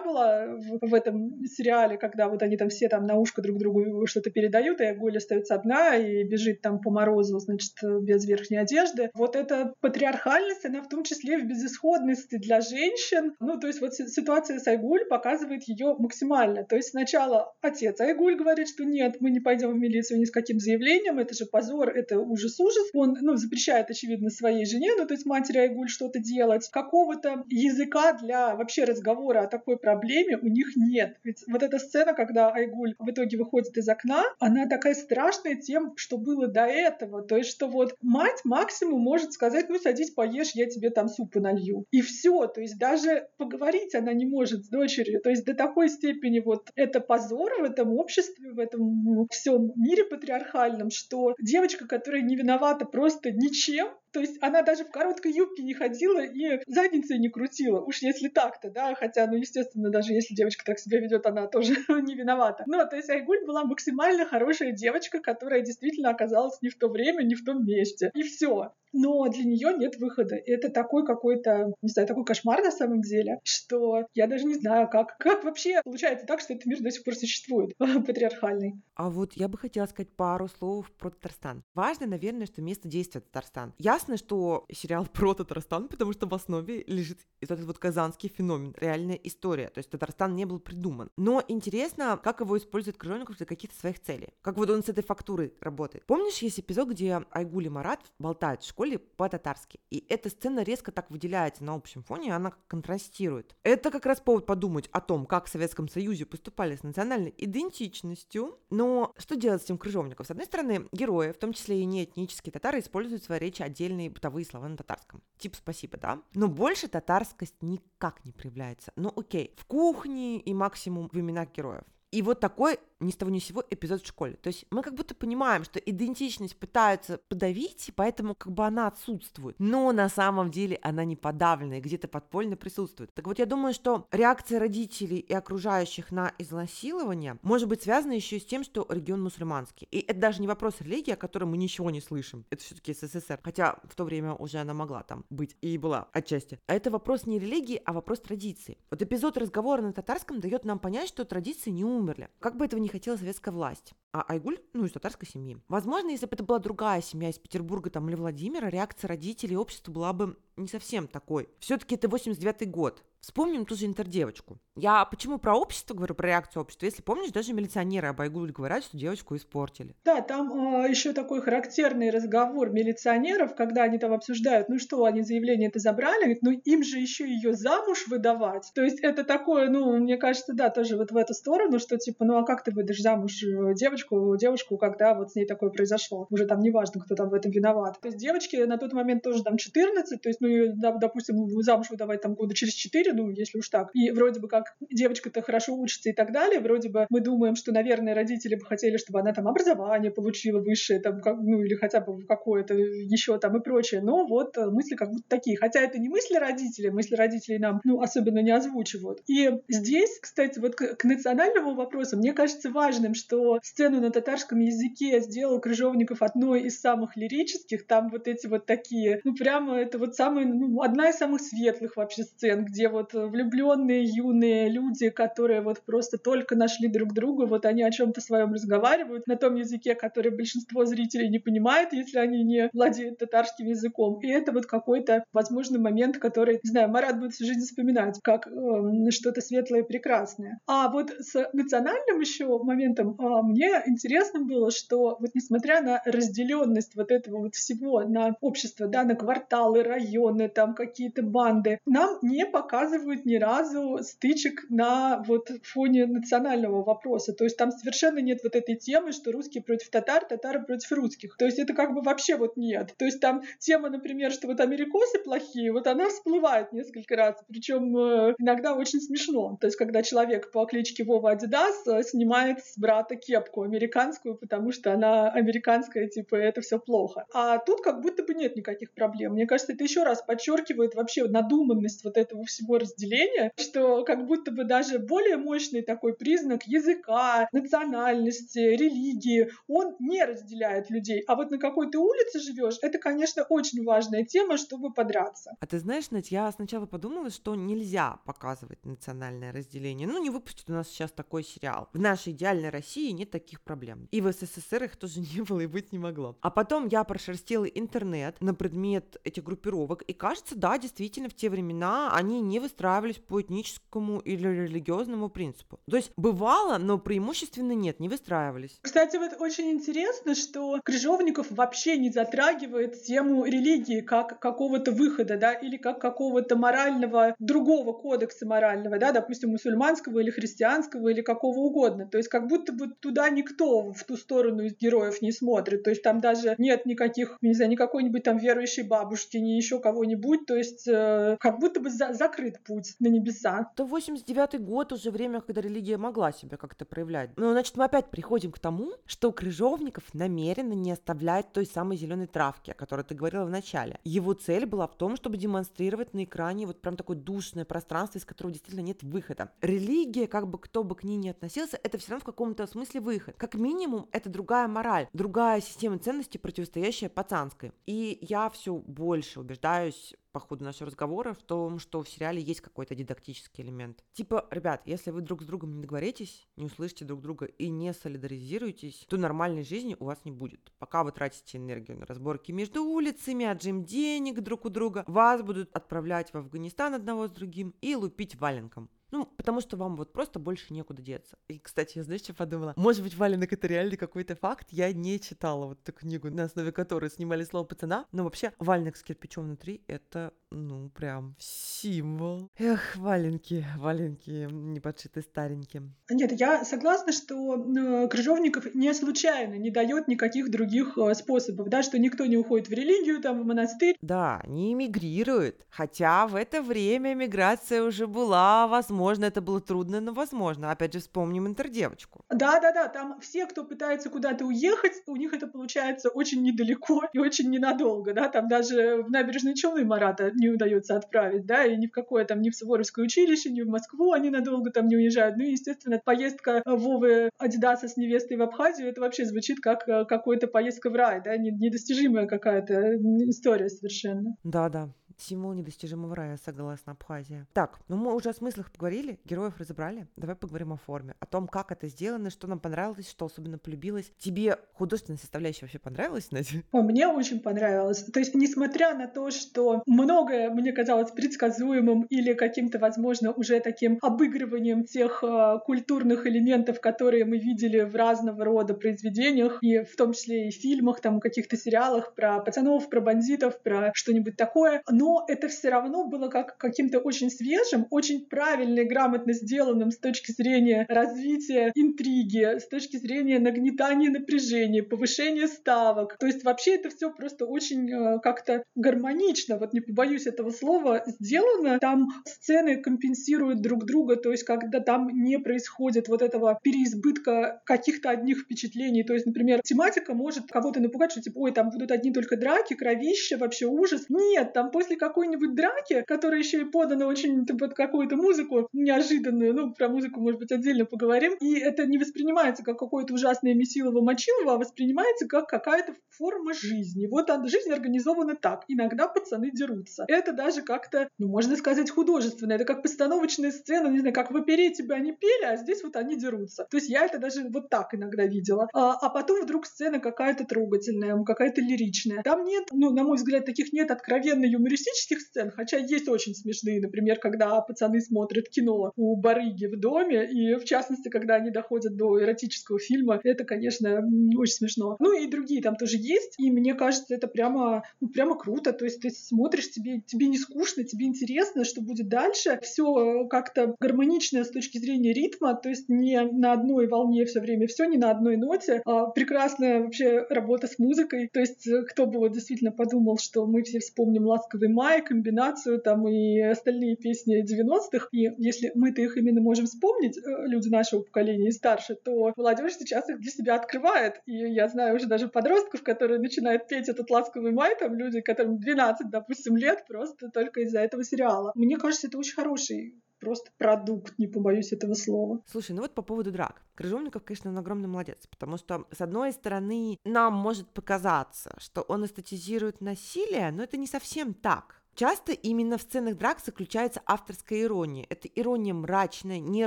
была в, в этом сериале, когда вот они там все там на ушко друг другу что-то передают, и Айгуль остается одна и бежит там по морозу, значит, без верхней одежды. Вот эта патриархальность, она в том числе в безысходности для женщин. Ну, то есть вот ситуация с Айгуль показывает ее максимально. То есть сначала отец Айгуль говорит, что нет, мы не пойдем в милицию ни с каким заявлением, это же позор, это ужас-ужас. Он, ну, запрещает, очевидно, своей жене, ну, то есть матери Айгуль что-то делать. Какого-то языка для вообще разговора о такой проблеме у них нет. Ведь вот эта сцена, когда Айгуль в итоге выходит из окна, она такая страшная тем, что было до этого. То есть, что вот мать максимум может сказать, ну, садись, поешь, я тебе там супа налью. И все. То есть даже поговорить она не может с дочерью. То есть до такой степени вот это позор в этом обществе, в этом всем мире патриархальном, что девочка, которая не виновата просто ничем, то есть она даже в короткой юбке не ходила и задницей не крутила. Уж если так-то, да, хотя, ну, естественно, даже если девочка так себя ведет, она тоже не виновата. Ну, то есть Айгуль была максимально хорошая девочка, которая действительно оказалась не в то время, не в том месте. И все но для нее нет выхода. И это такой какой-то, не знаю, такой кошмар на самом деле, что я даже не знаю, как, как вообще получается так, что этот мир до сих пор существует, патриархальный. А вот я бы хотела сказать пару слов про Татарстан. Важно, наверное, что место действия Татарстан. Ясно, что сериал про Татарстан, потому что в основе лежит этот вот казанский феномен, реальная история. То есть Татарстан не был придуман. Но интересно, как его использует Крыжовников для каких-то своих целей. Как вот он с этой фактурой работает. Помнишь, есть эпизод, где Айгули Марат болтает в школе по-татарски. И эта сцена резко так выделяется на общем фоне, она контрастирует. Это как раз повод подумать о том, как в Советском Союзе поступали с национальной идентичностью. Но что делать с этим крыжовником? С одной стороны, герои, в том числе и неэтнические татары, используют в своей речи отдельные бытовые слова на татарском. Тип спасибо, да? Но больше татарскость никак не проявляется. Ну окей, в кухне и максимум в именах героев. И вот такой ни с того ни с сего эпизод в школе. То есть мы как будто понимаем, что идентичность пытаются подавить, и поэтому как бы она отсутствует. Но на самом деле она не подавленная, где-то подпольно присутствует. Так вот я думаю, что реакция родителей и окружающих на изнасилование может быть связана еще и с тем, что регион мусульманский. И это даже не вопрос религии, о котором мы ничего не слышим. Это все-таки СССР. Хотя в то время уже она могла там быть и была отчасти. А это вопрос не религии, а вопрос традиции. Вот эпизод разговора на татарском дает нам понять, что традиции не умерли. Как бы этого не хотела советская власть. А Айгуль, ну, из татарской семьи. Возможно, если бы это была другая семья из Петербурга там, или Владимира, реакция родителей и общества была бы не совсем такой. Все-таки это 89-й год. Вспомним ту же интердевочку. Я почему про общество говорю, про реакцию общества? Если помнишь, даже милиционеры об Айгуле говорят, что девочку испортили. Да, там э, еще такой характерный разговор милиционеров, когда они там обсуждают, ну что, они заявление это забрали, говорит, ну им же еще ее замуж выдавать. То есть это такое, ну, мне кажется, да, тоже вот в эту сторону, что типа, ну а как ты выдашь замуж э, девочку, девушку, когда вот с ней такое произошло? Уже там неважно, кто там в этом виноват. То есть девочки на тот момент тоже там 14, то есть, ну, допустим, замуж выдавать там года через 4, ну, если уж так. И вроде бы как девочка-то хорошо учится и так далее, вроде бы мы думаем, что, наверное, родители бы хотели, чтобы она там образование получила высшее, там, как, ну, или хотя бы какое-то еще там и прочее. Но вот э, мысли как будто такие. Хотя это не мысли родителей, мысли родителей нам, ну, особенно не озвучивают. И здесь, кстати, вот к, к национальному вопросу, мне кажется важным, что сцену на татарском языке сделал Крыжовников одной из самых лирических. Там вот эти вот такие, ну, прямо это вот самая, ну, одна из самых светлых вообще сцен, где вот влюбленные юные люди, которые вот просто только нашли друг друга, вот они о чем-то своем разговаривают на том языке, который большинство зрителей не понимает, если они не владеют татарским языком. И это вот какой-то, возможно, момент, который, не знаю, Марат будет всю жизнь вспоминать, как э, что-то светлое и прекрасное. А вот с национальным еще моментом э, мне интересно было, что вот несмотря на разделенность вот этого вот всего на общество, да, на кварталы, районы, там какие-то банды, нам не показывают показывают ни разу стычек на вот фоне национального вопроса. То есть там совершенно нет вот этой темы, что русские против татар, татары против русских. То есть это как бы вообще вот нет. То есть там тема, например, что вот америкосы плохие, вот она всплывает несколько раз. Причем э, иногда очень смешно. То есть когда человек по кличке Вова Адидас э, снимает с брата кепку американскую, потому что она американская, типа, это все плохо. А тут как будто бы нет никаких проблем. Мне кажется, это еще раз подчеркивает вообще надуманность вот этого всего разделения, что как будто бы даже более мощный такой признак языка, национальности, религии, он не разделяет людей. А вот на какой ты улице живешь, это, конечно, очень важная тема, чтобы подраться. А ты знаешь, Надь, я сначала подумала, что нельзя показывать национальное разделение. Ну, не выпустят у нас сейчас такой сериал. В нашей идеальной России нет таких проблем. И в СССР их тоже не было и быть не могло. А потом я прошерстила интернет на предмет этих группировок, и кажется, да, действительно, в те времена они не выстраивались по этническому или религиозному принципу. То есть бывало, но преимущественно нет, не выстраивались. Кстати, вот очень интересно, что Крыжовников вообще не затрагивает тему религии как какого-то выхода, да, или как какого-то морального, другого кодекса морального, да, допустим, мусульманского или христианского или какого угодно. То есть как будто бы туда никто в ту сторону из героев не смотрит. То есть там даже нет никаких, не знаю, ни какой-нибудь там верующей бабушки, ни еще кого-нибудь. То есть э, как будто бы за закрыт путь на небеса. То 89 год уже время, когда религия могла себя как-то проявлять. Ну, значит, мы опять приходим к тому, что Крыжовников намеренно не оставляет той самой зеленой травки, о которой ты говорила в начале. Его цель была в том, чтобы демонстрировать на экране вот прям такое душное пространство, из которого действительно нет выхода. Религия, как бы кто бы к ней не относился, это все равно в каком-то смысле выход. Как минимум, это другая мораль, другая система ценностей, противостоящая пацанской. И я все больше убеждаюсь по ходу нашего разговора в том, что в сериале есть какой-то дидактический элемент. Типа, ребят, если вы друг с другом не договоритесь, не услышите друг друга и не солидаризируетесь, то нормальной жизни у вас не будет. Пока вы тратите энергию на разборки между улицами, отжим денег друг у друга, вас будут отправлять в Афганистан одного с другим и лупить валенком. Ну, потому что вам вот просто больше некуда деться. И, кстати, я знаешь, что подумала? Может быть, валенок это реально какой-то факт? Я не читала вот эту книгу, на основе которой снимали слово пацана. Но вообще, валенок с кирпичом внутри — это, ну, прям символ. Эх, валенки, валенки не подшиты стареньким. Нет, я согласна, что э, Крыжовников не случайно не дает никаких других э, способов, да, что никто не уходит в религию, там, в монастырь. Да, не эмигрирует. Хотя в это время эмиграция уже была Возможно, это было трудно, но возможно. Опять же, вспомним интердевочку. Да-да-да, там все, кто пытается куда-то уехать, у них это получается очень недалеко и очень ненадолго, да, там даже в набережные Челны Марата не удается отправить, да, и ни в какое там, ни в Суворовское училище, ни в Москву они надолго там не уезжают. Ну и, естественно, поездка Вовы Адидаса с невестой в Абхазию, это вообще звучит как э, какая-то поездка в рай, да, недостижимая какая-то история совершенно. Да-да, Символ недостижимого рая, согласно Абхазия. Так, ну мы уже о смыслах поговорили, героев разобрали. Давай поговорим о форме, о том, как это сделано, что нам понравилось, что особенно полюбилось. Тебе художественная составляющая вообще понравилась, Надя? О, мне очень понравилось. То есть, несмотря на то, что многое мне казалось предсказуемым или каким-то, возможно, уже таким обыгрыванием тех э, культурных элементов, которые мы видели в разного рода произведениях, и в том числе и фильмах, там, каких-то сериалах про пацанов, про бандитов, про что-нибудь такое, но но это все равно было как каким-то очень свежим, очень правильно и грамотно сделанным с точки зрения развития интриги, с точки зрения нагнетания напряжения, повышения ставок. То есть вообще это все просто очень э, как-то гармонично, вот не побоюсь этого слова, сделано. Там сцены компенсируют друг друга, то есть когда там не происходит вот этого переизбытка каких-то одних впечатлений. То есть, например, тематика может кого-то напугать, что типа, ой, там будут одни только драки, кровища, вообще ужас. Нет, там после какой-нибудь драки, которая еще и подана очень под какую-то музыку неожиданную, ну, про музыку, может быть, отдельно поговорим, и это не воспринимается как какое-то ужасное месилово-мочилово, а воспринимается как какая-то форма жизни. Вот жизнь организована так. Иногда пацаны дерутся. Это даже как-то, ну, можно сказать, художественно. Это как постановочная сцена, не знаю, как в оперете бы они пели, а здесь вот они дерутся. То есть я это даже вот так иногда видела. А, а потом вдруг сцена какая-то трогательная, какая-то лиричная. Там нет, ну, на мой взгляд, таких нет откровенно юмористических драматических сцен, хотя есть очень смешные, например, когда пацаны смотрят кино у барыги в доме, и в частности, когда они доходят до эротического фильма, это, конечно, очень смешно. Ну и другие там тоже есть, и мне кажется, это прямо, ну, прямо круто, то есть ты смотришь, тебе, тебе не скучно, тебе интересно, что будет дальше, все как-то гармонично с точки зрения ритма, то есть не на одной волне все время, все не на одной ноте, а прекрасная вообще работа с музыкой, то есть э, кто бы вот действительно подумал, что мы все вспомним «Ласковый май», комбинацию там и остальные песни 90-х, и если мы-то их именно можем вспомнить, э, люди нашего поколения и старше, то молодежь сейчас их для себя открывает, и я знаю уже даже подростков, которые начинают петь этот «Ласковый май», там люди, которым 12, допустим, лет, просто только из-за этого сериала. Мне кажется, это очень хороший просто продукт, не побоюсь этого слова. Слушай, ну вот по поводу драк. Крыжовников, конечно, он огромный молодец, потому что, с одной стороны, нам может показаться, что он эстетизирует насилие, но это не совсем так. Часто именно в сценах драк заключается авторская ирония. Это ирония мрачная, не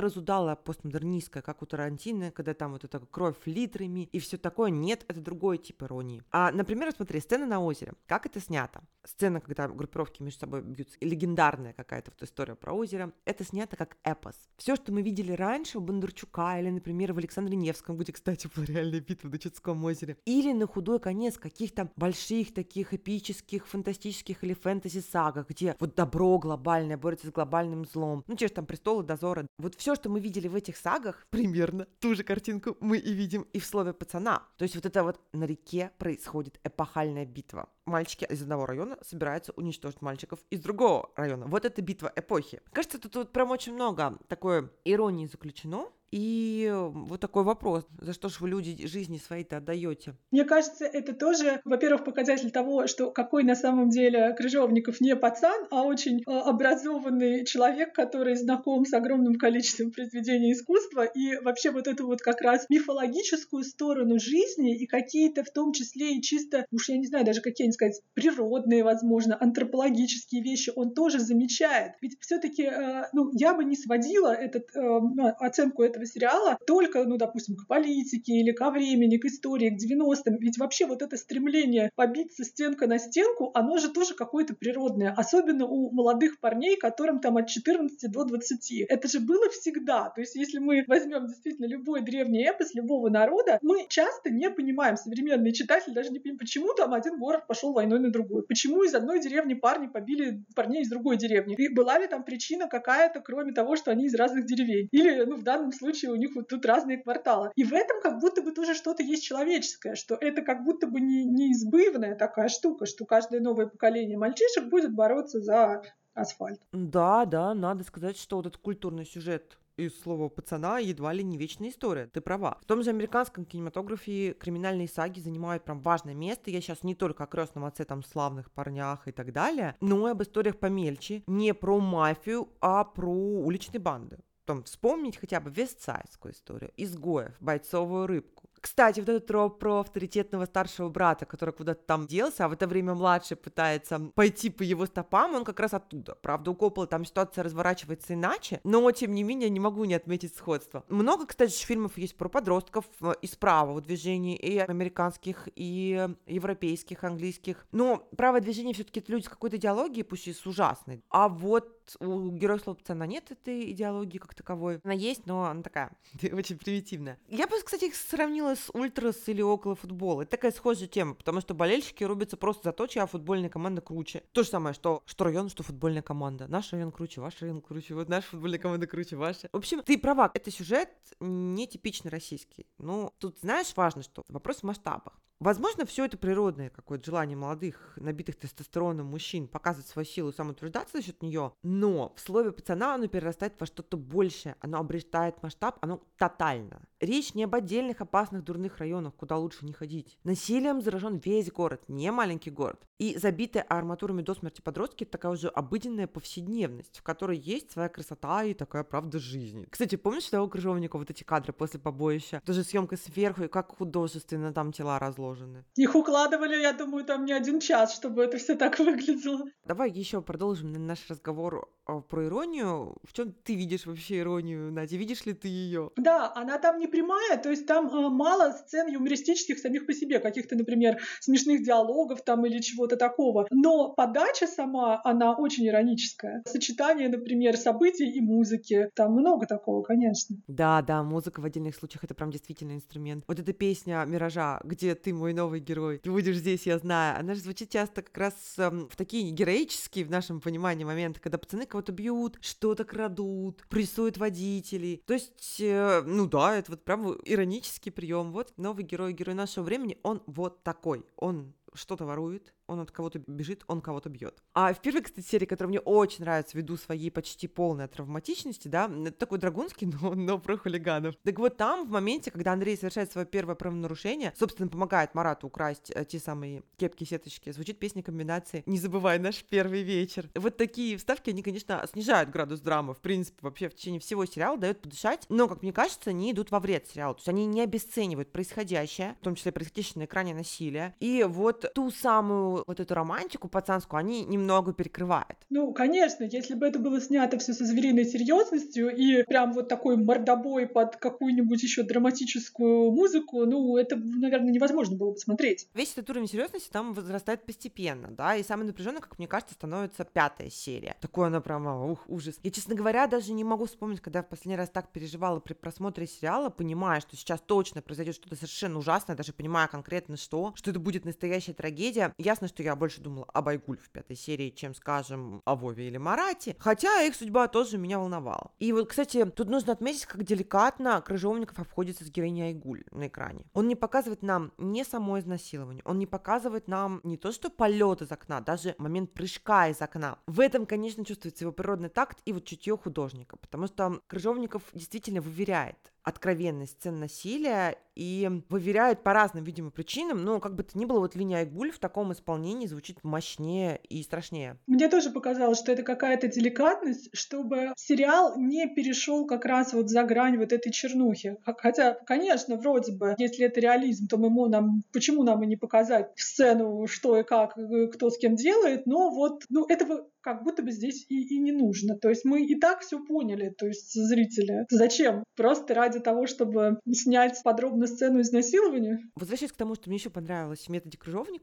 разудалая постмодернистская, как у Тарантино, когда там вот эта кровь литрами и все такое. Нет, это другой тип иронии. А, например, смотри, сцена на озере. Как это снято? Сцена, когда группировки между собой бьются, легендарная какая-то вот история про озеро, это снято как эпос. Все, что мы видели раньше у Бондарчука или, например, в Александре Невском, где, кстати, была реальная битва на Чудском озере, или на худой конец каких-то больших таких эпических, фантастических или фэнтези сагах, где вот добро глобальное борется с глобальным злом. Ну, че ж там престолы, дозоры. Вот все, что мы видели в этих сагах, примерно ту же картинку мы и видим и в слове пацана. То есть вот это вот на реке происходит эпохальная битва. Мальчики из одного района собираются уничтожить мальчиков из другого района. Вот это битва эпохи. Кажется, тут вот прям очень много такой иронии заключено. И вот такой вопрос, за что же вы люди жизни свои-то отдаете? Мне кажется, это тоже, во-первых, показатель того, что какой на самом деле Крыжовников не пацан, а очень э, образованный человек, который знаком с огромным количеством произведений искусства, и вообще вот эту вот как раз мифологическую сторону жизни и какие-то в том числе и чисто, уж я не знаю, даже какие-нибудь сказать, природные, возможно, антропологические вещи он тоже замечает. Ведь все таки э, ну, я бы не сводила этот, э, оценку этого этого сериала только, ну, допустим, к политике или ко времени, к истории, к 90-м. Ведь вообще вот это стремление побиться стенка на стенку, оно же тоже какое-то природное. Особенно у молодых парней, которым там от 14 до 20. Это же было всегда. То есть если мы возьмем действительно любой древний эпос любого народа, мы часто не понимаем, современный читатель даже не понимает, почему там один город пошел войной на другой, почему из одной деревни парни побили парней из другой деревни. И была ли там причина какая-то, кроме того, что они из разных деревень. Или, ну, в данном случае случае у них вот тут разные кварталы. И в этом как будто бы тоже что-то есть человеческое, что это как будто бы не, неизбывная такая штука, что каждое новое поколение мальчишек будет бороться за асфальт. Да, да, надо сказать, что вот этот культурный сюжет из слова пацана едва ли не вечная история. Ты права. В том же американском кинематографе криминальные саги занимают прям важное место. Я сейчас не только о крестном отце, там, славных парнях и так далее, но и об историях помельче. Не про мафию, а про уличные банды там, вспомнить хотя бы вестсайдскую историю, изгоев, бойцовую рыбку, кстати, вот этот троп про авторитетного старшего брата, который куда-то там делся, а в это время младший пытается пойти по его стопам, он как раз оттуда. Правда, у Коппола там ситуация разворачивается иначе, но, тем не менее, не могу не отметить сходство. Много, кстати, фильмов есть про подростков э, из правого движения, и американских, и европейских, английских. Но правое движение все-таки это люди с какой-то идеологией, пусть и с ужасной. А вот у героя слова пацана нет этой идеологии как таковой. Она есть, но она такая очень примитивная. Я бы, кстати, их сравнила с ультрас или около футбола. Это такая схожая тема, потому что болельщики рубятся просто за то, чья футбольная команда круче. То же самое, что, что район, что футбольная команда. Наш район круче, ваш район круче, вот наша футбольная команда круче, ваша. В общем, ты права, это сюжет не типично российский. Ну, тут знаешь, важно, что вопрос в масштабах. Возможно, все это природное какое-то желание молодых, набитых тестостероном мужчин показывать свою силу и самоутверждаться за счет нее, но в слове пацана оно перерастает во что-то большее, оно обретает масштаб, оно тотально. Речь не об отдельных опасных дурных районах, куда лучше не ходить. Насилием заражен весь город, не маленький город. И забитые арматурами до смерти подростки – это такая уже обыденная повседневность, в которой есть своя красота и такая правда жизни. Кстати, помнишь того Крыжовника, вот эти кадры после побоища? Тоже съемка сверху, и как художественно там тела разложены. Их укладывали, я думаю, там не один час, чтобы это все так выглядело. Давай еще продолжим наш разговор про иронию. В чем ты видишь вообще иронию, Надя? Видишь ли ты ее? Да, она там не прямая, то есть там э, мало сцен юмористических самих по себе, каких-то, например, смешных диалогов там или чего-то такого. Но подача сама, она очень ироническая. Сочетание, например, событий и музыки. Там много такого, конечно. Да, да, музыка в отдельных случаях это прям действительно инструмент. Вот эта песня «Миража», где ты мой новый герой, ты будешь здесь, я знаю, она же звучит часто как раз э, в такие героические в нашем понимании моменты, когда пацаны кого-то бьют, что-то крадут, прессуют водителей. То есть, э, ну да, это вот прям иронический прием. Вот новый герой, герой нашего времени, он вот такой. Он что-то ворует, он от кого-то бежит, он кого-то бьет. А в первой, кстати, серии, которая мне очень нравится ввиду своей почти полной травматичности, да, такой драгунский, но, но про хулиганов. Так вот там, в моменте, когда Андрей совершает свое первое правонарушение, собственно, помогает Марату украсть э, те самые кепки-сеточки, звучит песня комбинации «Не забывай наш первый вечер». Вот такие вставки, они, конечно, снижают градус драмы, в принципе, вообще в течение всего сериала дают подышать, но, как мне кажется, они идут во вред сериалу, то есть они не обесценивают происходящее, в том числе происходящее на экране насилие, и вот ту самую вот эту романтику пацанскую они немного перекрывают. Ну, конечно, если бы это было снято все со звериной серьезностью и прям вот такой мордобой под какую-нибудь еще драматическую музыку, ну, это, наверное, невозможно было бы смотреть. Весь этот уровень серьезности там возрастает постепенно, да, и самый напряженный, как мне кажется, становится пятая серия. Такое она прямо, ух, ужас. Я, честно говоря, даже не могу вспомнить, когда я в последний раз так переживала при просмотре сериала, понимая, что сейчас точно произойдет что-то совершенно ужасное, даже понимая конкретно что, что это будет настоящая трагедия. Ясно, что я больше думала об Айгуль в пятой серии, чем, скажем, о Вове или Марате. Хотя их судьба тоже меня волновала. И вот, кстати, тут нужно отметить, как деликатно Крыжовников обходится с героиней Айгуль на экране. Он не показывает нам не само изнасилование, он не показывает нам не то, что полет из окна, даже момент прыжка из окна. В этом, конечно, чувствуется его природный такт и вот чутье художника, потому что Крыжовников действительно выверяет откровенность сцен насилия и выверяют по разным, видимо, причинам, но как бы то ни было, вот линия Айгуль в таком исполнении звучит мощнее и страшнее. Мне тоже показалось, что это какая-то деликатность, чтобы сериал не перешел как раз вот за грань вот этой чернухи. Хотя, конечно, вроде бы, если это реализм, то мы нам, почему нам и не показать сцену, что и как, кто с кем делает, но вот, ну, этого как будто бы здесь и, и не нужно. То есть мы и так все поняли, то есть зрители. Зачем? Просто ради того, чтобы снять подробно сцену изнасилования? Возвращаясь к тому, что мне еще понравилось в методе Крыжовникова,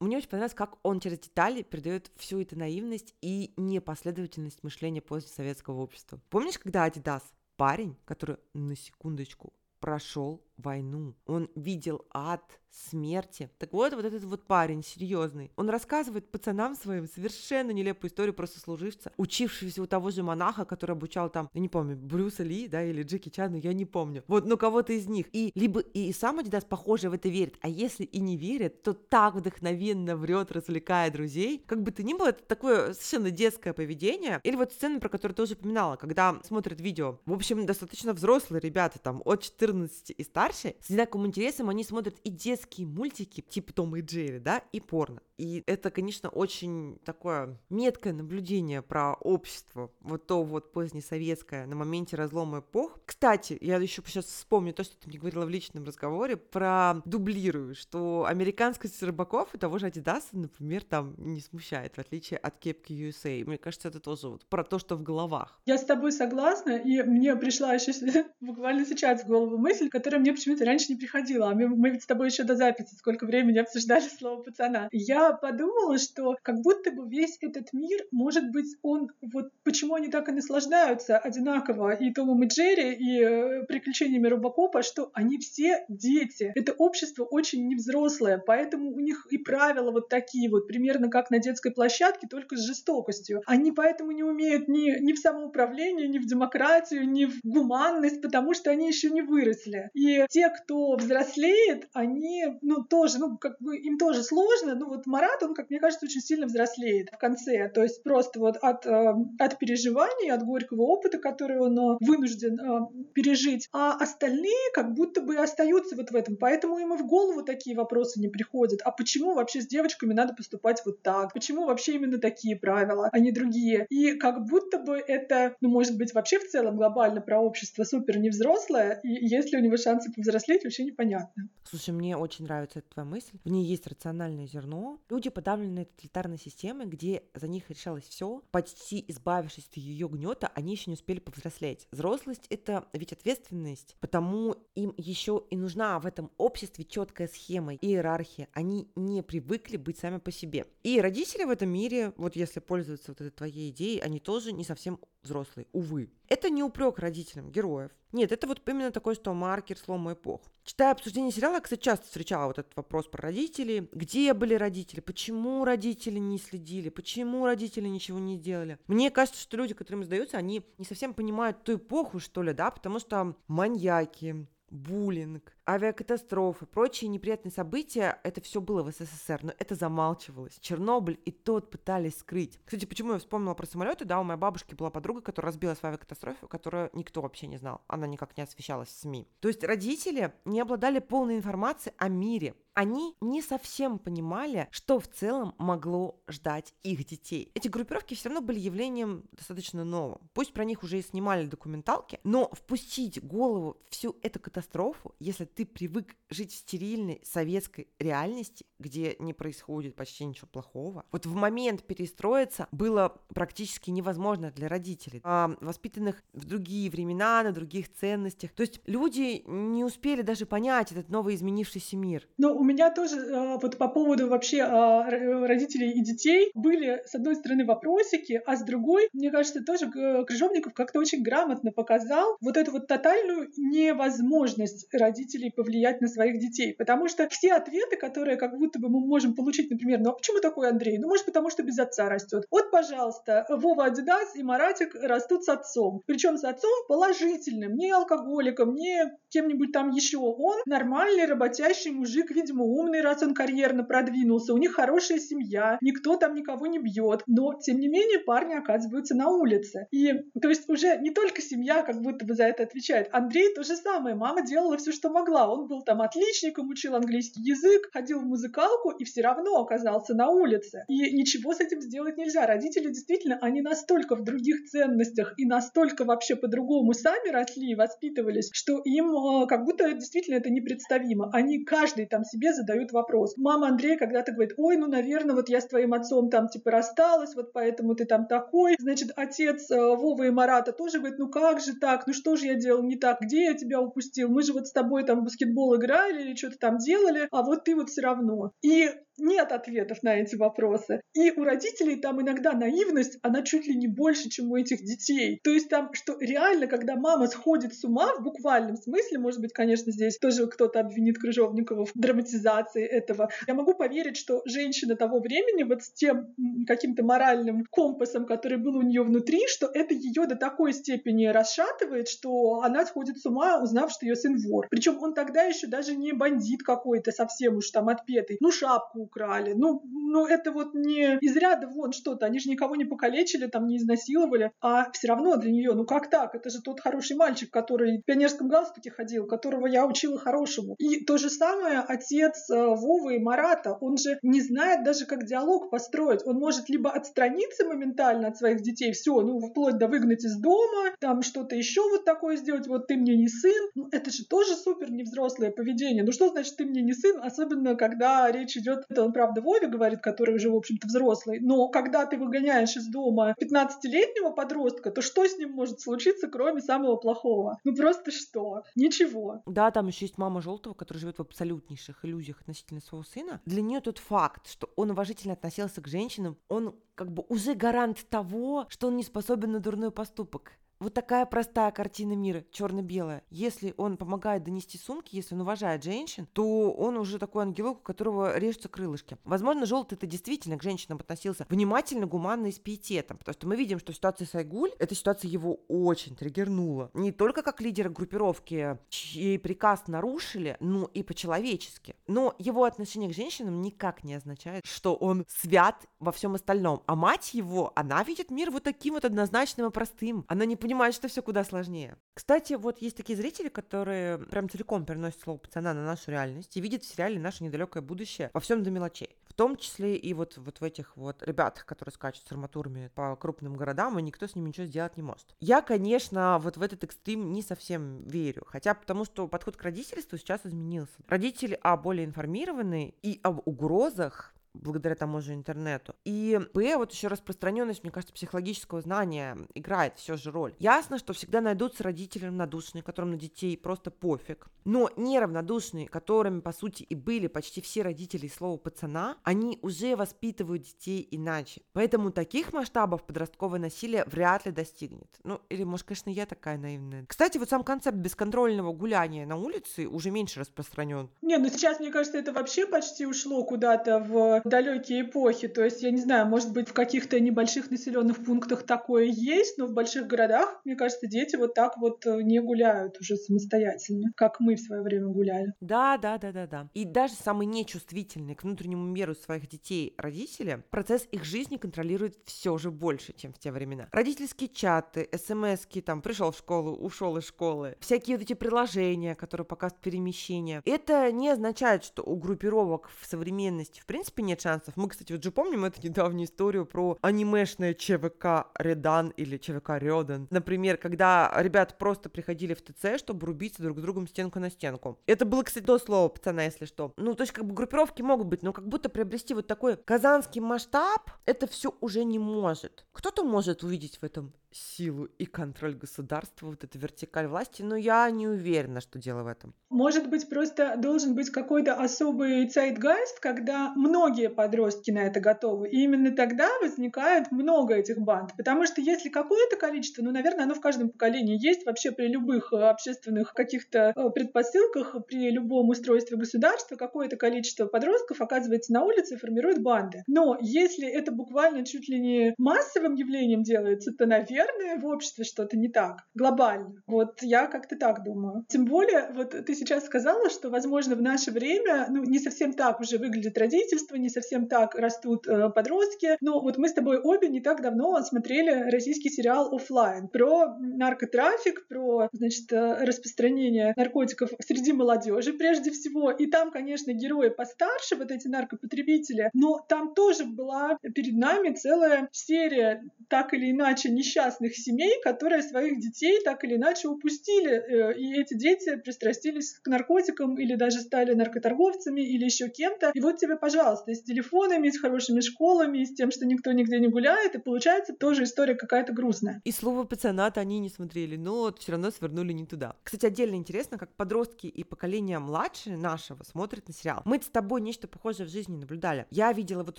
мне очень понравилось, как он через детали передает всю эту наивность и непоследовательность мышления после советского общества. Помнишь, когда Адидас парень, который на секундочку прошел войну, он видел ад, смерти. Так вот, вот этот вот парень серьезный, он рассказывает пацанам своим совершенно нелепую историю про сослуживца, учившегося у того же монаха, который обучал там, я не помню, Брюса Ли, да, или Джеки Чану, я не помню. Вот, ну кого-то из них. И либо и сам Адидас, похоже, в это верит, а если и не верит, то так вдохновенно врет, развлекая друзей. Как бы то ни было, это такое совершенно детское поведение. Или вот сцена, про которую тоже упоминала, когда смотрят видео. В общем, достаточно взрослые ребята, там, от 14 и старше, с одинаковым интересом они смотрят и детские мультики, типа Тома и Джерри, да, и порно. И это, конечно, очень такое меткое наблюдение про общество, вот то вот позднесоветское, на моменте разлома эпох. Кстати, я еще сейчас вспомню то, что ты мне говорила в личном разговоре, про дублирую, что американскость рыбаков и того же Адидаса, например, там не смущает, в отличие от кепки USA. Мне кажется, это тоже вот про то, что в головах. Я с тобой согласна, и мне пришла еще буквально сейчас в голову мысль, которая мне почему-то раньше не приходила. А мы, мы ведь с тобой еще до записи сколько времени обсуждали слово пацана. Я подумала, что как будто бы весь этот мир, может быть, он вот почему они так и наслаждаются одинаково и Томом и Джерри, и э, приключениями Робокопа, что они все дети. Это общество очень невзрослое, поэтому у них и правила вот такие вот, примерно как на детской площадке, только с жестокостью. Они поэтому не умеют ни, ни в самоуправление, ни в демократию, ни в гуманность, потому что они еще не выросли. И те, кто взрослеет, они, ну, тоже, ну, как бы им тоже сложно, ну, вот Марат, он, как мне кажется, очень сильно взрослеет в конце. То есть просто вот от, э, от переживаний, от горького опыта, который он э, вынужден э, пережить. А остальные как будто бы остаются вот в этом. Поэтому ему в голову такие вопросы не приходят. А почему вообще с девочками надо поступать вот так? Почему вообще именно такие правила, а не другие? И как будто бы это, ну, может быть, вообще в целом глобально про общество супер невзрослое, и есть ли у него шансы повзрослеть, вообще непонятно. Слушай, мне очень нравится эта твоя мысль. В ней есть рациональное зерно. Люди, подавленные тоталитарной системой, где за них решалось все, почти избавившись от ее гнета, они еще не успели повзрослеть. Взрослость — это ведь ответственность, потому им еще и нужна в этом обществе четкая схема и иерархия. Они не привыкли быть сами по себе. И родители в этом мире, вот если пользоваться вот этой твоей идеей, они тоже не совсем взрослые, увы. Это не упрек родителям героев. Нет, это вот именно такой, что маркер слома эпох. Читая обсуждение сериала, кстати, часто встречала вот этот вопрос про родителей. Где были родители? Почему родители не следили? Почему родители ничего не делали? Мне кажется, что люди, которым сдаются, они не совсем понимают ту эпоху, что ли, да, потому что маньяки, буллинг, авиакатастрофы, прочие неприятные события, это все было в СССР, но это замалчивалось. Чернобыль и тот пытались скрыть. Кстати, почему я вспомнила про самолеты? Да, у моей бабушки была подруга, которая разбилась в авиакатастрофе, которую никто вообще не знал. Она никак не освещалась в СМИ. То есть родители не обладали полной информацией о мире, они не совсем понимали, что в целом могло ждать их детей. Эти группировки все равно были явлением достаточно новым. Пусть про них уже и снимали документалки, но впустить голову всю эту катастрофу, если ты привык жить в стерильной советской реальности, где не происходит почти ничего плохого, вот в момент перестроиться было практически невозможно для родителей, а, воспитанных в другие времена, на других ценностях. То есть люди не успели даже понять этот новый изменившийся мир. Но у меня тоже а, вот по поводу вообще а, родителей и детей были, с одной стороны, вопросики, а с другой, мне кажется, тоже Крыжовников как-то очень грамотно показал вот эту вот тотальную невозможность родителей повлиять на своих детей. Потому что все ответы, которые как будто бы мы можем получить, например, ну а почему такой Андрей? Ну, может, потому что без отца растет. Вот, пожалуйста, Вова Адидас и Маратик растут с отцом. Причем с отцом положительным, не алкоголиком, не кем-нибудь там еще. Он нормальный, работящий мужик, видимо, умный, раз он карьерно продвинулся, у них хорошая семья, никто там никого не бьет. Но, тем не менее, парни оказываются на улице. И, то есть, уже не только семья как будто бы за это отвечает. Андрей то же самое. Мама делала все, что могла. Он был там отличником, учил английский язык, ходил в музыкалку и все равно оказался на улице. И ничего с этим сделать нельзя. Родители действительно, они настолько в других ценностях и настолько вообще по-другому сами росли и воспитывались, что им э, как будто действительно это непредставимо. Они каждый там себе задают вопрос. Мама Андрея когда-то говорит, ой, ну, наверное, вот я с твоим отцом там типа рассталась, вот поэтому ты там такой. Значит, отец э, Вовы и Марата тоже говорит, ну как же так, ну что же я делал не так, где я тебя упустил? Мы же вот с тобой там баскетбол играли или что-то там делали, а вот ты вот все равно. И нет ответов на эти вопросы. И у родителей там иногда наивность, она чуть ли не больше, чем у этих детей. То есть там, что реально, когда мама сходит с ума в буквальном смысле, может быть, конечно, здесь тоже кто-то обвинит Крыжовникова в драматизации этого. Я могу поверить, что женщина того времени вот с тем каким-то моральным компасом, который был у нее внутри, что это ее до такой степени расшатывает, что она сходит с ума, узнав, что ее сын вор. Причем он тогда еще даже не бандит какой-то совсем уж там отпетый. Ну, шапку украли. Ну, ну это вот не из ряда вон что-то. Они же никого не покалечили, там не изнасиловали. А все равно для нее, ну как так? Это же тот хороший мальчик, который в пионерском галстуке ходил, которого я учила хорошему. И то же самое отец э, Вовы и Марата. Он же не знает даже, как диалог построить. Он может либо отстраниться моментально от своих детей, все, ну вплоть до выгнать из дома, там что-то еще вот такое сделать, вот ты мне не сын. Ну, это же тоже супер невзрослое поведение. Ну что значит ты мне не сын, особенно когда речь идет это он, правда, Вове говорит, который уже, в общем-то, взрослый. Но когда ты выгоняешь из дома 15-летнего подростка, то что с ним может случиться, кроме самого плохого? Ну просто что? Ничего. Да, там еще есть мама Желтого, которая живет в абсолютнейших иллюзиях относительно своего сына. Для нее тот факт, что он уважительно относился к женщинам, он как бы уже гарант того, что он не способен на дурной поступок. Вот такая простая картина мира, черно-белая. Если он помогает донести сумки, если он уважает женщин, то он уже такой ангелок, у которого режутся крылышки. Возможно, желтый это действительно к женщинам относился внимательно, гуманно и с пиететом, потому что мы видим, что ситуация Сайгуль, эта ситуация его очень триггернула. Не только как лидера группировки, чей приказ нарушили, но и по-человечески. Но его отношение к женщинам никак не означает, что он свят во всем остальном. А мать его, она видит мир вот таким вот однозначным и простым. Она не понимают, что все куда сложнее. Кстати, вот есть такие зрители, которые прям целиком переносят слово пацана на нашу реальность и видят в сериале наше недалекое будущее во всем до мелочей. В том числе и вот, вот в этих вот ребятах, которые скачут с арматурами по крупным городам, и никто с ними ничего сделать не может. Я, конечно, вот в этот экстрим не совсем верю, хотя потому что подход к родительству сейчас изменился. Родители, а, более информированы и об угрозах благодаря тому же интернету. И Б, вот еще распространенность, мне кажется, психологического знания играет все же роль. Ясно, что всегда найдутся родители равнодушные, которым на детей просто пофиг. Но неравнодушные, которыми, по сути, и были почти все родители слова пацана, они уже воспитывают детей иначе. Поэтому таких масштабов подростковое насилие вряд ли достигнет. Ну, или, может, конечно, я такая наивная. Кстати, вот сам концепт бесконтрольного гуляния на улице уже меньше распространен. Не, ну сейчас, мне кажется, это вообще почти ушло куда-то в далекие эпохи. То есть, я не знаю, может быть, в каких-то небольших населенных пунктах такое есть, но в больших городах, мне кажется, дети вот так вот э, не гуляют уже самостоятельно, как мы в свое время гуляли. Да, да, да, да, да. И даже самые нечувствительные к внутреннему миру своих детей родители процесс их жизни контролирует все же больше, чем в те времена. Родительские чаты, смс там, пришел в школу, ушел из школы, всякие вот эти приложения, которые показывают перемещение. Это не означает, что у группировок в современности в принципе нет шансов. Мы, кстати, вот же помним эту недавнюю историю про анимешное ЧВК Редан или ЧВК Рёдан. Например, когда ребята просто приходили в ТЦ, чтобы рубиться друг с другом стенку на стенку. Это было, кстати, до слова пацана, если что. Ну, то есть, как бы группировки могут быть, но как будто приобрести вот такой казанский масштаб, это все уже не может. Кто-то может увидеть в этом силу и контроль государства, вот эта вертикаль власти, но я не уверена, что дело в этом. Может быть, просто должен быть какой-то особый zeitgeist, когда многие подростки на это готовы, и именно тогда возникает много этих банд. Потому что если какое-то количество, ну, наверное, оно в каждом поколении есть вообще при любых э, общественных каких-то э, предпосылках, при любом устройстве государства, какое-то количество подростков оказывается на улице и формирует банды. Но если это буквально чуть ли не массовым явлением делается, то, наверное, наверное, в обществе что-то не так, глобально. Вот я как-то так думаю. Тем более, вот ты сейчас сказала, что, возможно, в наше время, ну, не совсем так уже выглядит родительство, не совсем так растут э, подростки. Но вот мы с тобой обе не так давно смотрели российский сериал «Оффлайн» про наркотрафик, про, значит, э, распространение наркотиков среди молодежи прежде всего. И там, конечно, герои постарше, вот эти наркопотребители, но там тоже была перед нами целая серия так или иначе несчастных несчастных семей, которые своих детей так или иначе упустили, э, и эти дети пристрастились к наркотикам или даже стали наркоторговцами или еще кем-то. И вот тебе, пожалуйста, с телефонами, с хорошими школами, с тем, что никто нигде не гуляет, и получается тоже история какая-то грустная. И слово пацаната они не смотрели, но все равно свернули не туда. Кстати, отдельно интересно, как подростки и поколение младше нашего смотрят на сериал. Мы с тобой нечто похожее в жизни наблюдали. Я видела вот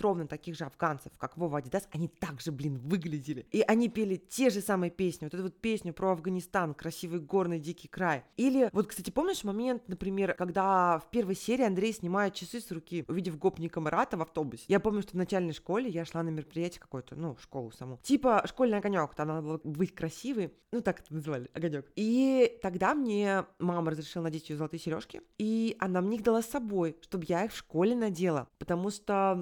ровно таких же афганцев, как Вова Адидас, они также, блин, выглядели. И они пели те же самые песни, вот эту вот песню про Афганистан, красивый горный дикий край. Или вот, кстати, помнишь момент, например, когда в первой серии Андрей снимает часы с руки, увидев гопника Марата в автобусе. Я помню, что в начальной школе я шла на мероприятие какое-то, ну, в школу саму. Типа школьный огонек, там надо было быть красивой, ну, так это называли, огонек. И тогда мне мама разрешила надеть ее золотые сережки, и она мне их дала с собой, чтобы я их в школе надела, потому что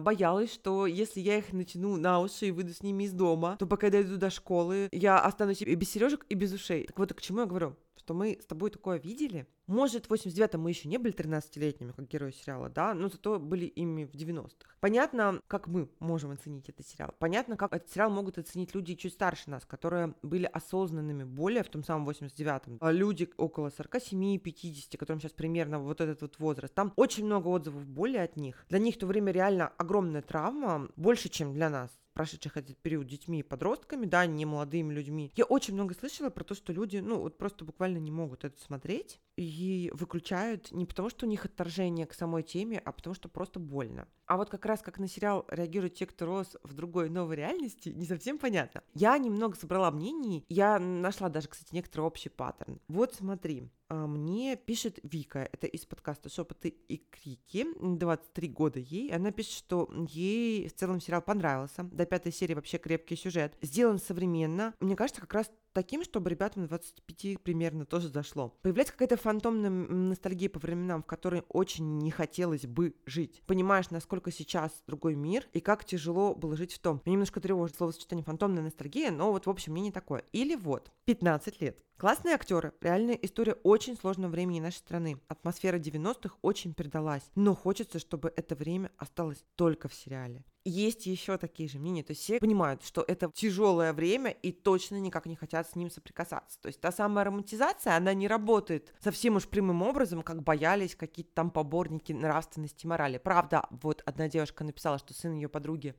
боялась, что если я их натяну на уши и выйду с ними из дома, то пока я дойду до школы, я останусь и без сережек, и без ушей. Так вот, к чему я говорю? Что мы с тобой такое видели, может, в 89-м мы еще не были 13-летними, как герои сериала, да, но зато были ими в 90-х. Понятно, как мы можем оценить этот сериал. Понятно, как этот сериал могут оценить люди чуть старше нас, которые были осознанными более в том самом 89-м. А люди около 47-50, которым сейчас примерно вот этот вот возраст. Там очень много отзывов более от них. Для них в то время реально огромная травма, больше, чем для нас прошедших этот период детьми и подростками, да, не молодыми людьми. Я очень много слышала про то, что люди, ну, вот просто буквально не могут это смотреть и выключают не потому, что у них отторжение к самой теме, а потому, что просто больно. А вот как раз как на сериал реагируют те, кто рос в другой новой реальности, не совсем понятно. Я немного собрала мнений, я нашла даже, кстати, некоторый общий паттерн. Вот смотри, мне пишет Вика, это из подкаста «Шепоты и крики», 23 года ей. Она пишет, что ей в целом сериал понравился. До пятой серии вообще крепкий сюжет. Сделан современно. Мне кажется, как раз таким, чтобы ребятам 25 примерно тоже зашло. Появляется какая-то фантомная ностальгия по временам, в которой очень не хотелось бы жить. Понимаешь, насколько сейчас другой мир и как тяжело было жить в том. Мне немножко тревожит словосочетание фантомная ностальгия, но вот, в общем, мне не такое. Или вот, 15 лет. Классные актеры, реальная история очень очень сложном времени нашей страны. Атмосфера 90-х очень передалась, но хочется, чтобы это время осталось только в сериале есть еще такие же мнения. То есть все понимают, что это тяжелое время и точно никак не хотят с ним соприкасаться. То есть та самая романтизация, она не работает совсем уж прямым образом, как боялись какие-то там поборники нравственности и морали. Правда, вот одна девушка написала, что сын ее подруги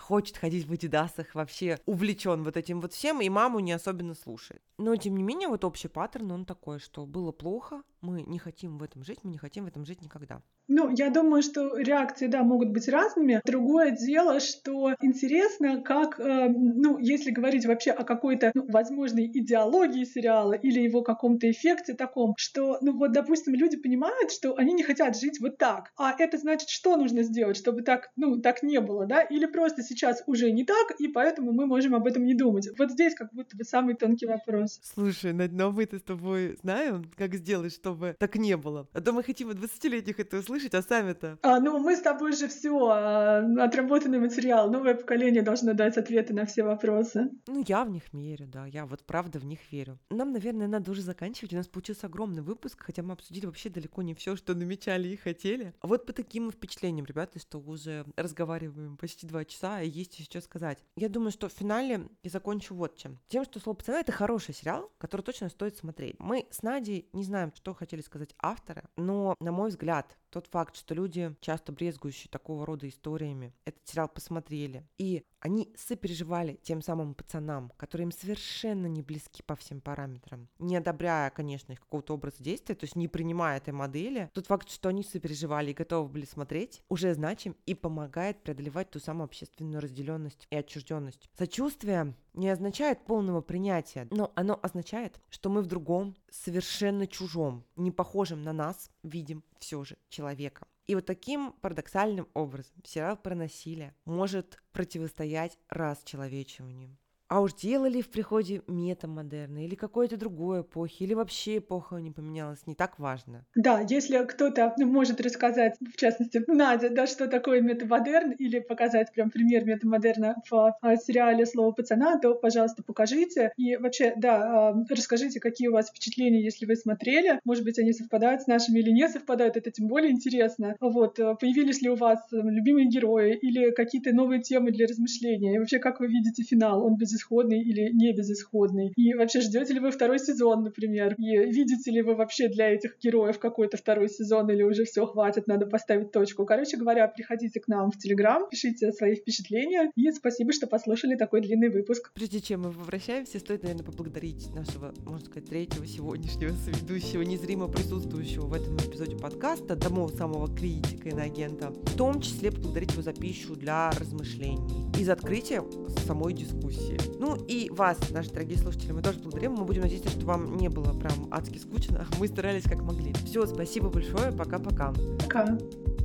хочет ходить в адидасах, вообще увлечен вот этим вот всем, и маму не особенно слушает. Но, тем не менее, вот общий паттерн, он такой, что было плохо, мы не хотим в этом жить, мы не хотим в этом жить никогда. Ну, я думаю, что реакции, да, могут быть разными. Другое дело, что интересно, как, э, ну, если говорить вообще о какой-то, ну, возможной идеологии сериала или его каком-то эффекте таком, что, ну, вот, допустим, люди понимают, что они не хотят жить вот так. А это значит, что нужно сделать, чтобы так, ну, так не было, да? Или просто сейчас уже не так, и поэтому мы можем об этом не думать. Вот здесь как будто бы самый тонкий вопрос. Слушай, но мы-то с тобой знаем, как сделать, чтобы так не было. А то мы хотим от 20-летних это услышать, а сами-то? А, ну, мы с тобой же все а, отработанный материал. Новое поколение должно дать ответы на все вопросы. Ну, я в них верю, да. Я вот правда в них верю. Нам, наверное, надо уже заканчивать. У нас получился огромный выпуск, хотя мы обсудили вообще далеко не все, что намечали и хотели. А вот по таким впечатлениям, ребята, что уже разговариваем почти два часа, и есть еще что сказать. Я думаю, что в финале я закончу вот чем. Тем, что «Слово пацана» — это хороший сериал, который точно стоит смотреть. Мы с Надей не знаем, что хотели сказать авторы, но, на мой взгляд, тот факт, что люди, часто брезгующие такого рода историями, этот сериал посмотрели, и они сопереживали тем самым пацанам, которые им совершенно не близки по всем параметрам, не одобряя, конечно, их какого-то образа действия, то есть не принимая этой модели. Тот факт, что они сопереживали и готовы были смотреть, уже значим и помогает преодолевать ту самую общественную разделенность и отчужденность. Сочувствие не означает полного принятия, но оно означает, что мы в другом, совершенно чужом, не похожем на нас, видим все же человека. И вот таким парадоксальным образом сериал про насилие может противостоять расчеловечиванию. А уж делали в приходе метамодерна или какой-то другой эпохи, или вообще эпоха не поменялась, не так важно. Да, если кто-то может рассказать, в частности, Надя, да, что такое метамодерн, или показать прям пример метамодерна в сериале «Слово пацана», то, пожалуйста, покажите. И вообще, да, а, расскажите, какие у вас впечатления, если вы смотрели. Может быть, они совпадают с нашими или не совпадают, это тем более интересно. Вот, э, появились ли у вас э, любимые герои или какие-то новые темы для размышления? И вообще, как вы видите финал? Он без безысходный или не безысходный. И вообще ждете ли вы второй сезон, например? И видите ли вы вообще для этих героев какой-то второй сезон или уже все хватит, надо поставить точку. Короче говоря, приходите к нам в Телеграм, пишите свои впечатления и спасибо, что послушали такой длинный выпуск. Прежде чем мы возвращаемся, стоит, наверное, поблагодарить нашего, можно сказать, третьего сегодняшнего соведущего, незримо присутствующего в этом эпизоде подкаста, тому самого критика и агента, в том числе поблагодарить его за пищу для размышлений и за открытие самой дискуссии. Ну и вас, наши дорогие слушатели, мы тоже благодарим. Мы будем надеяться, что вам не было прям адски скучно. Мы старались как могли. Все, спасибо большое. Пока-пока. Пока. -пока. Пока.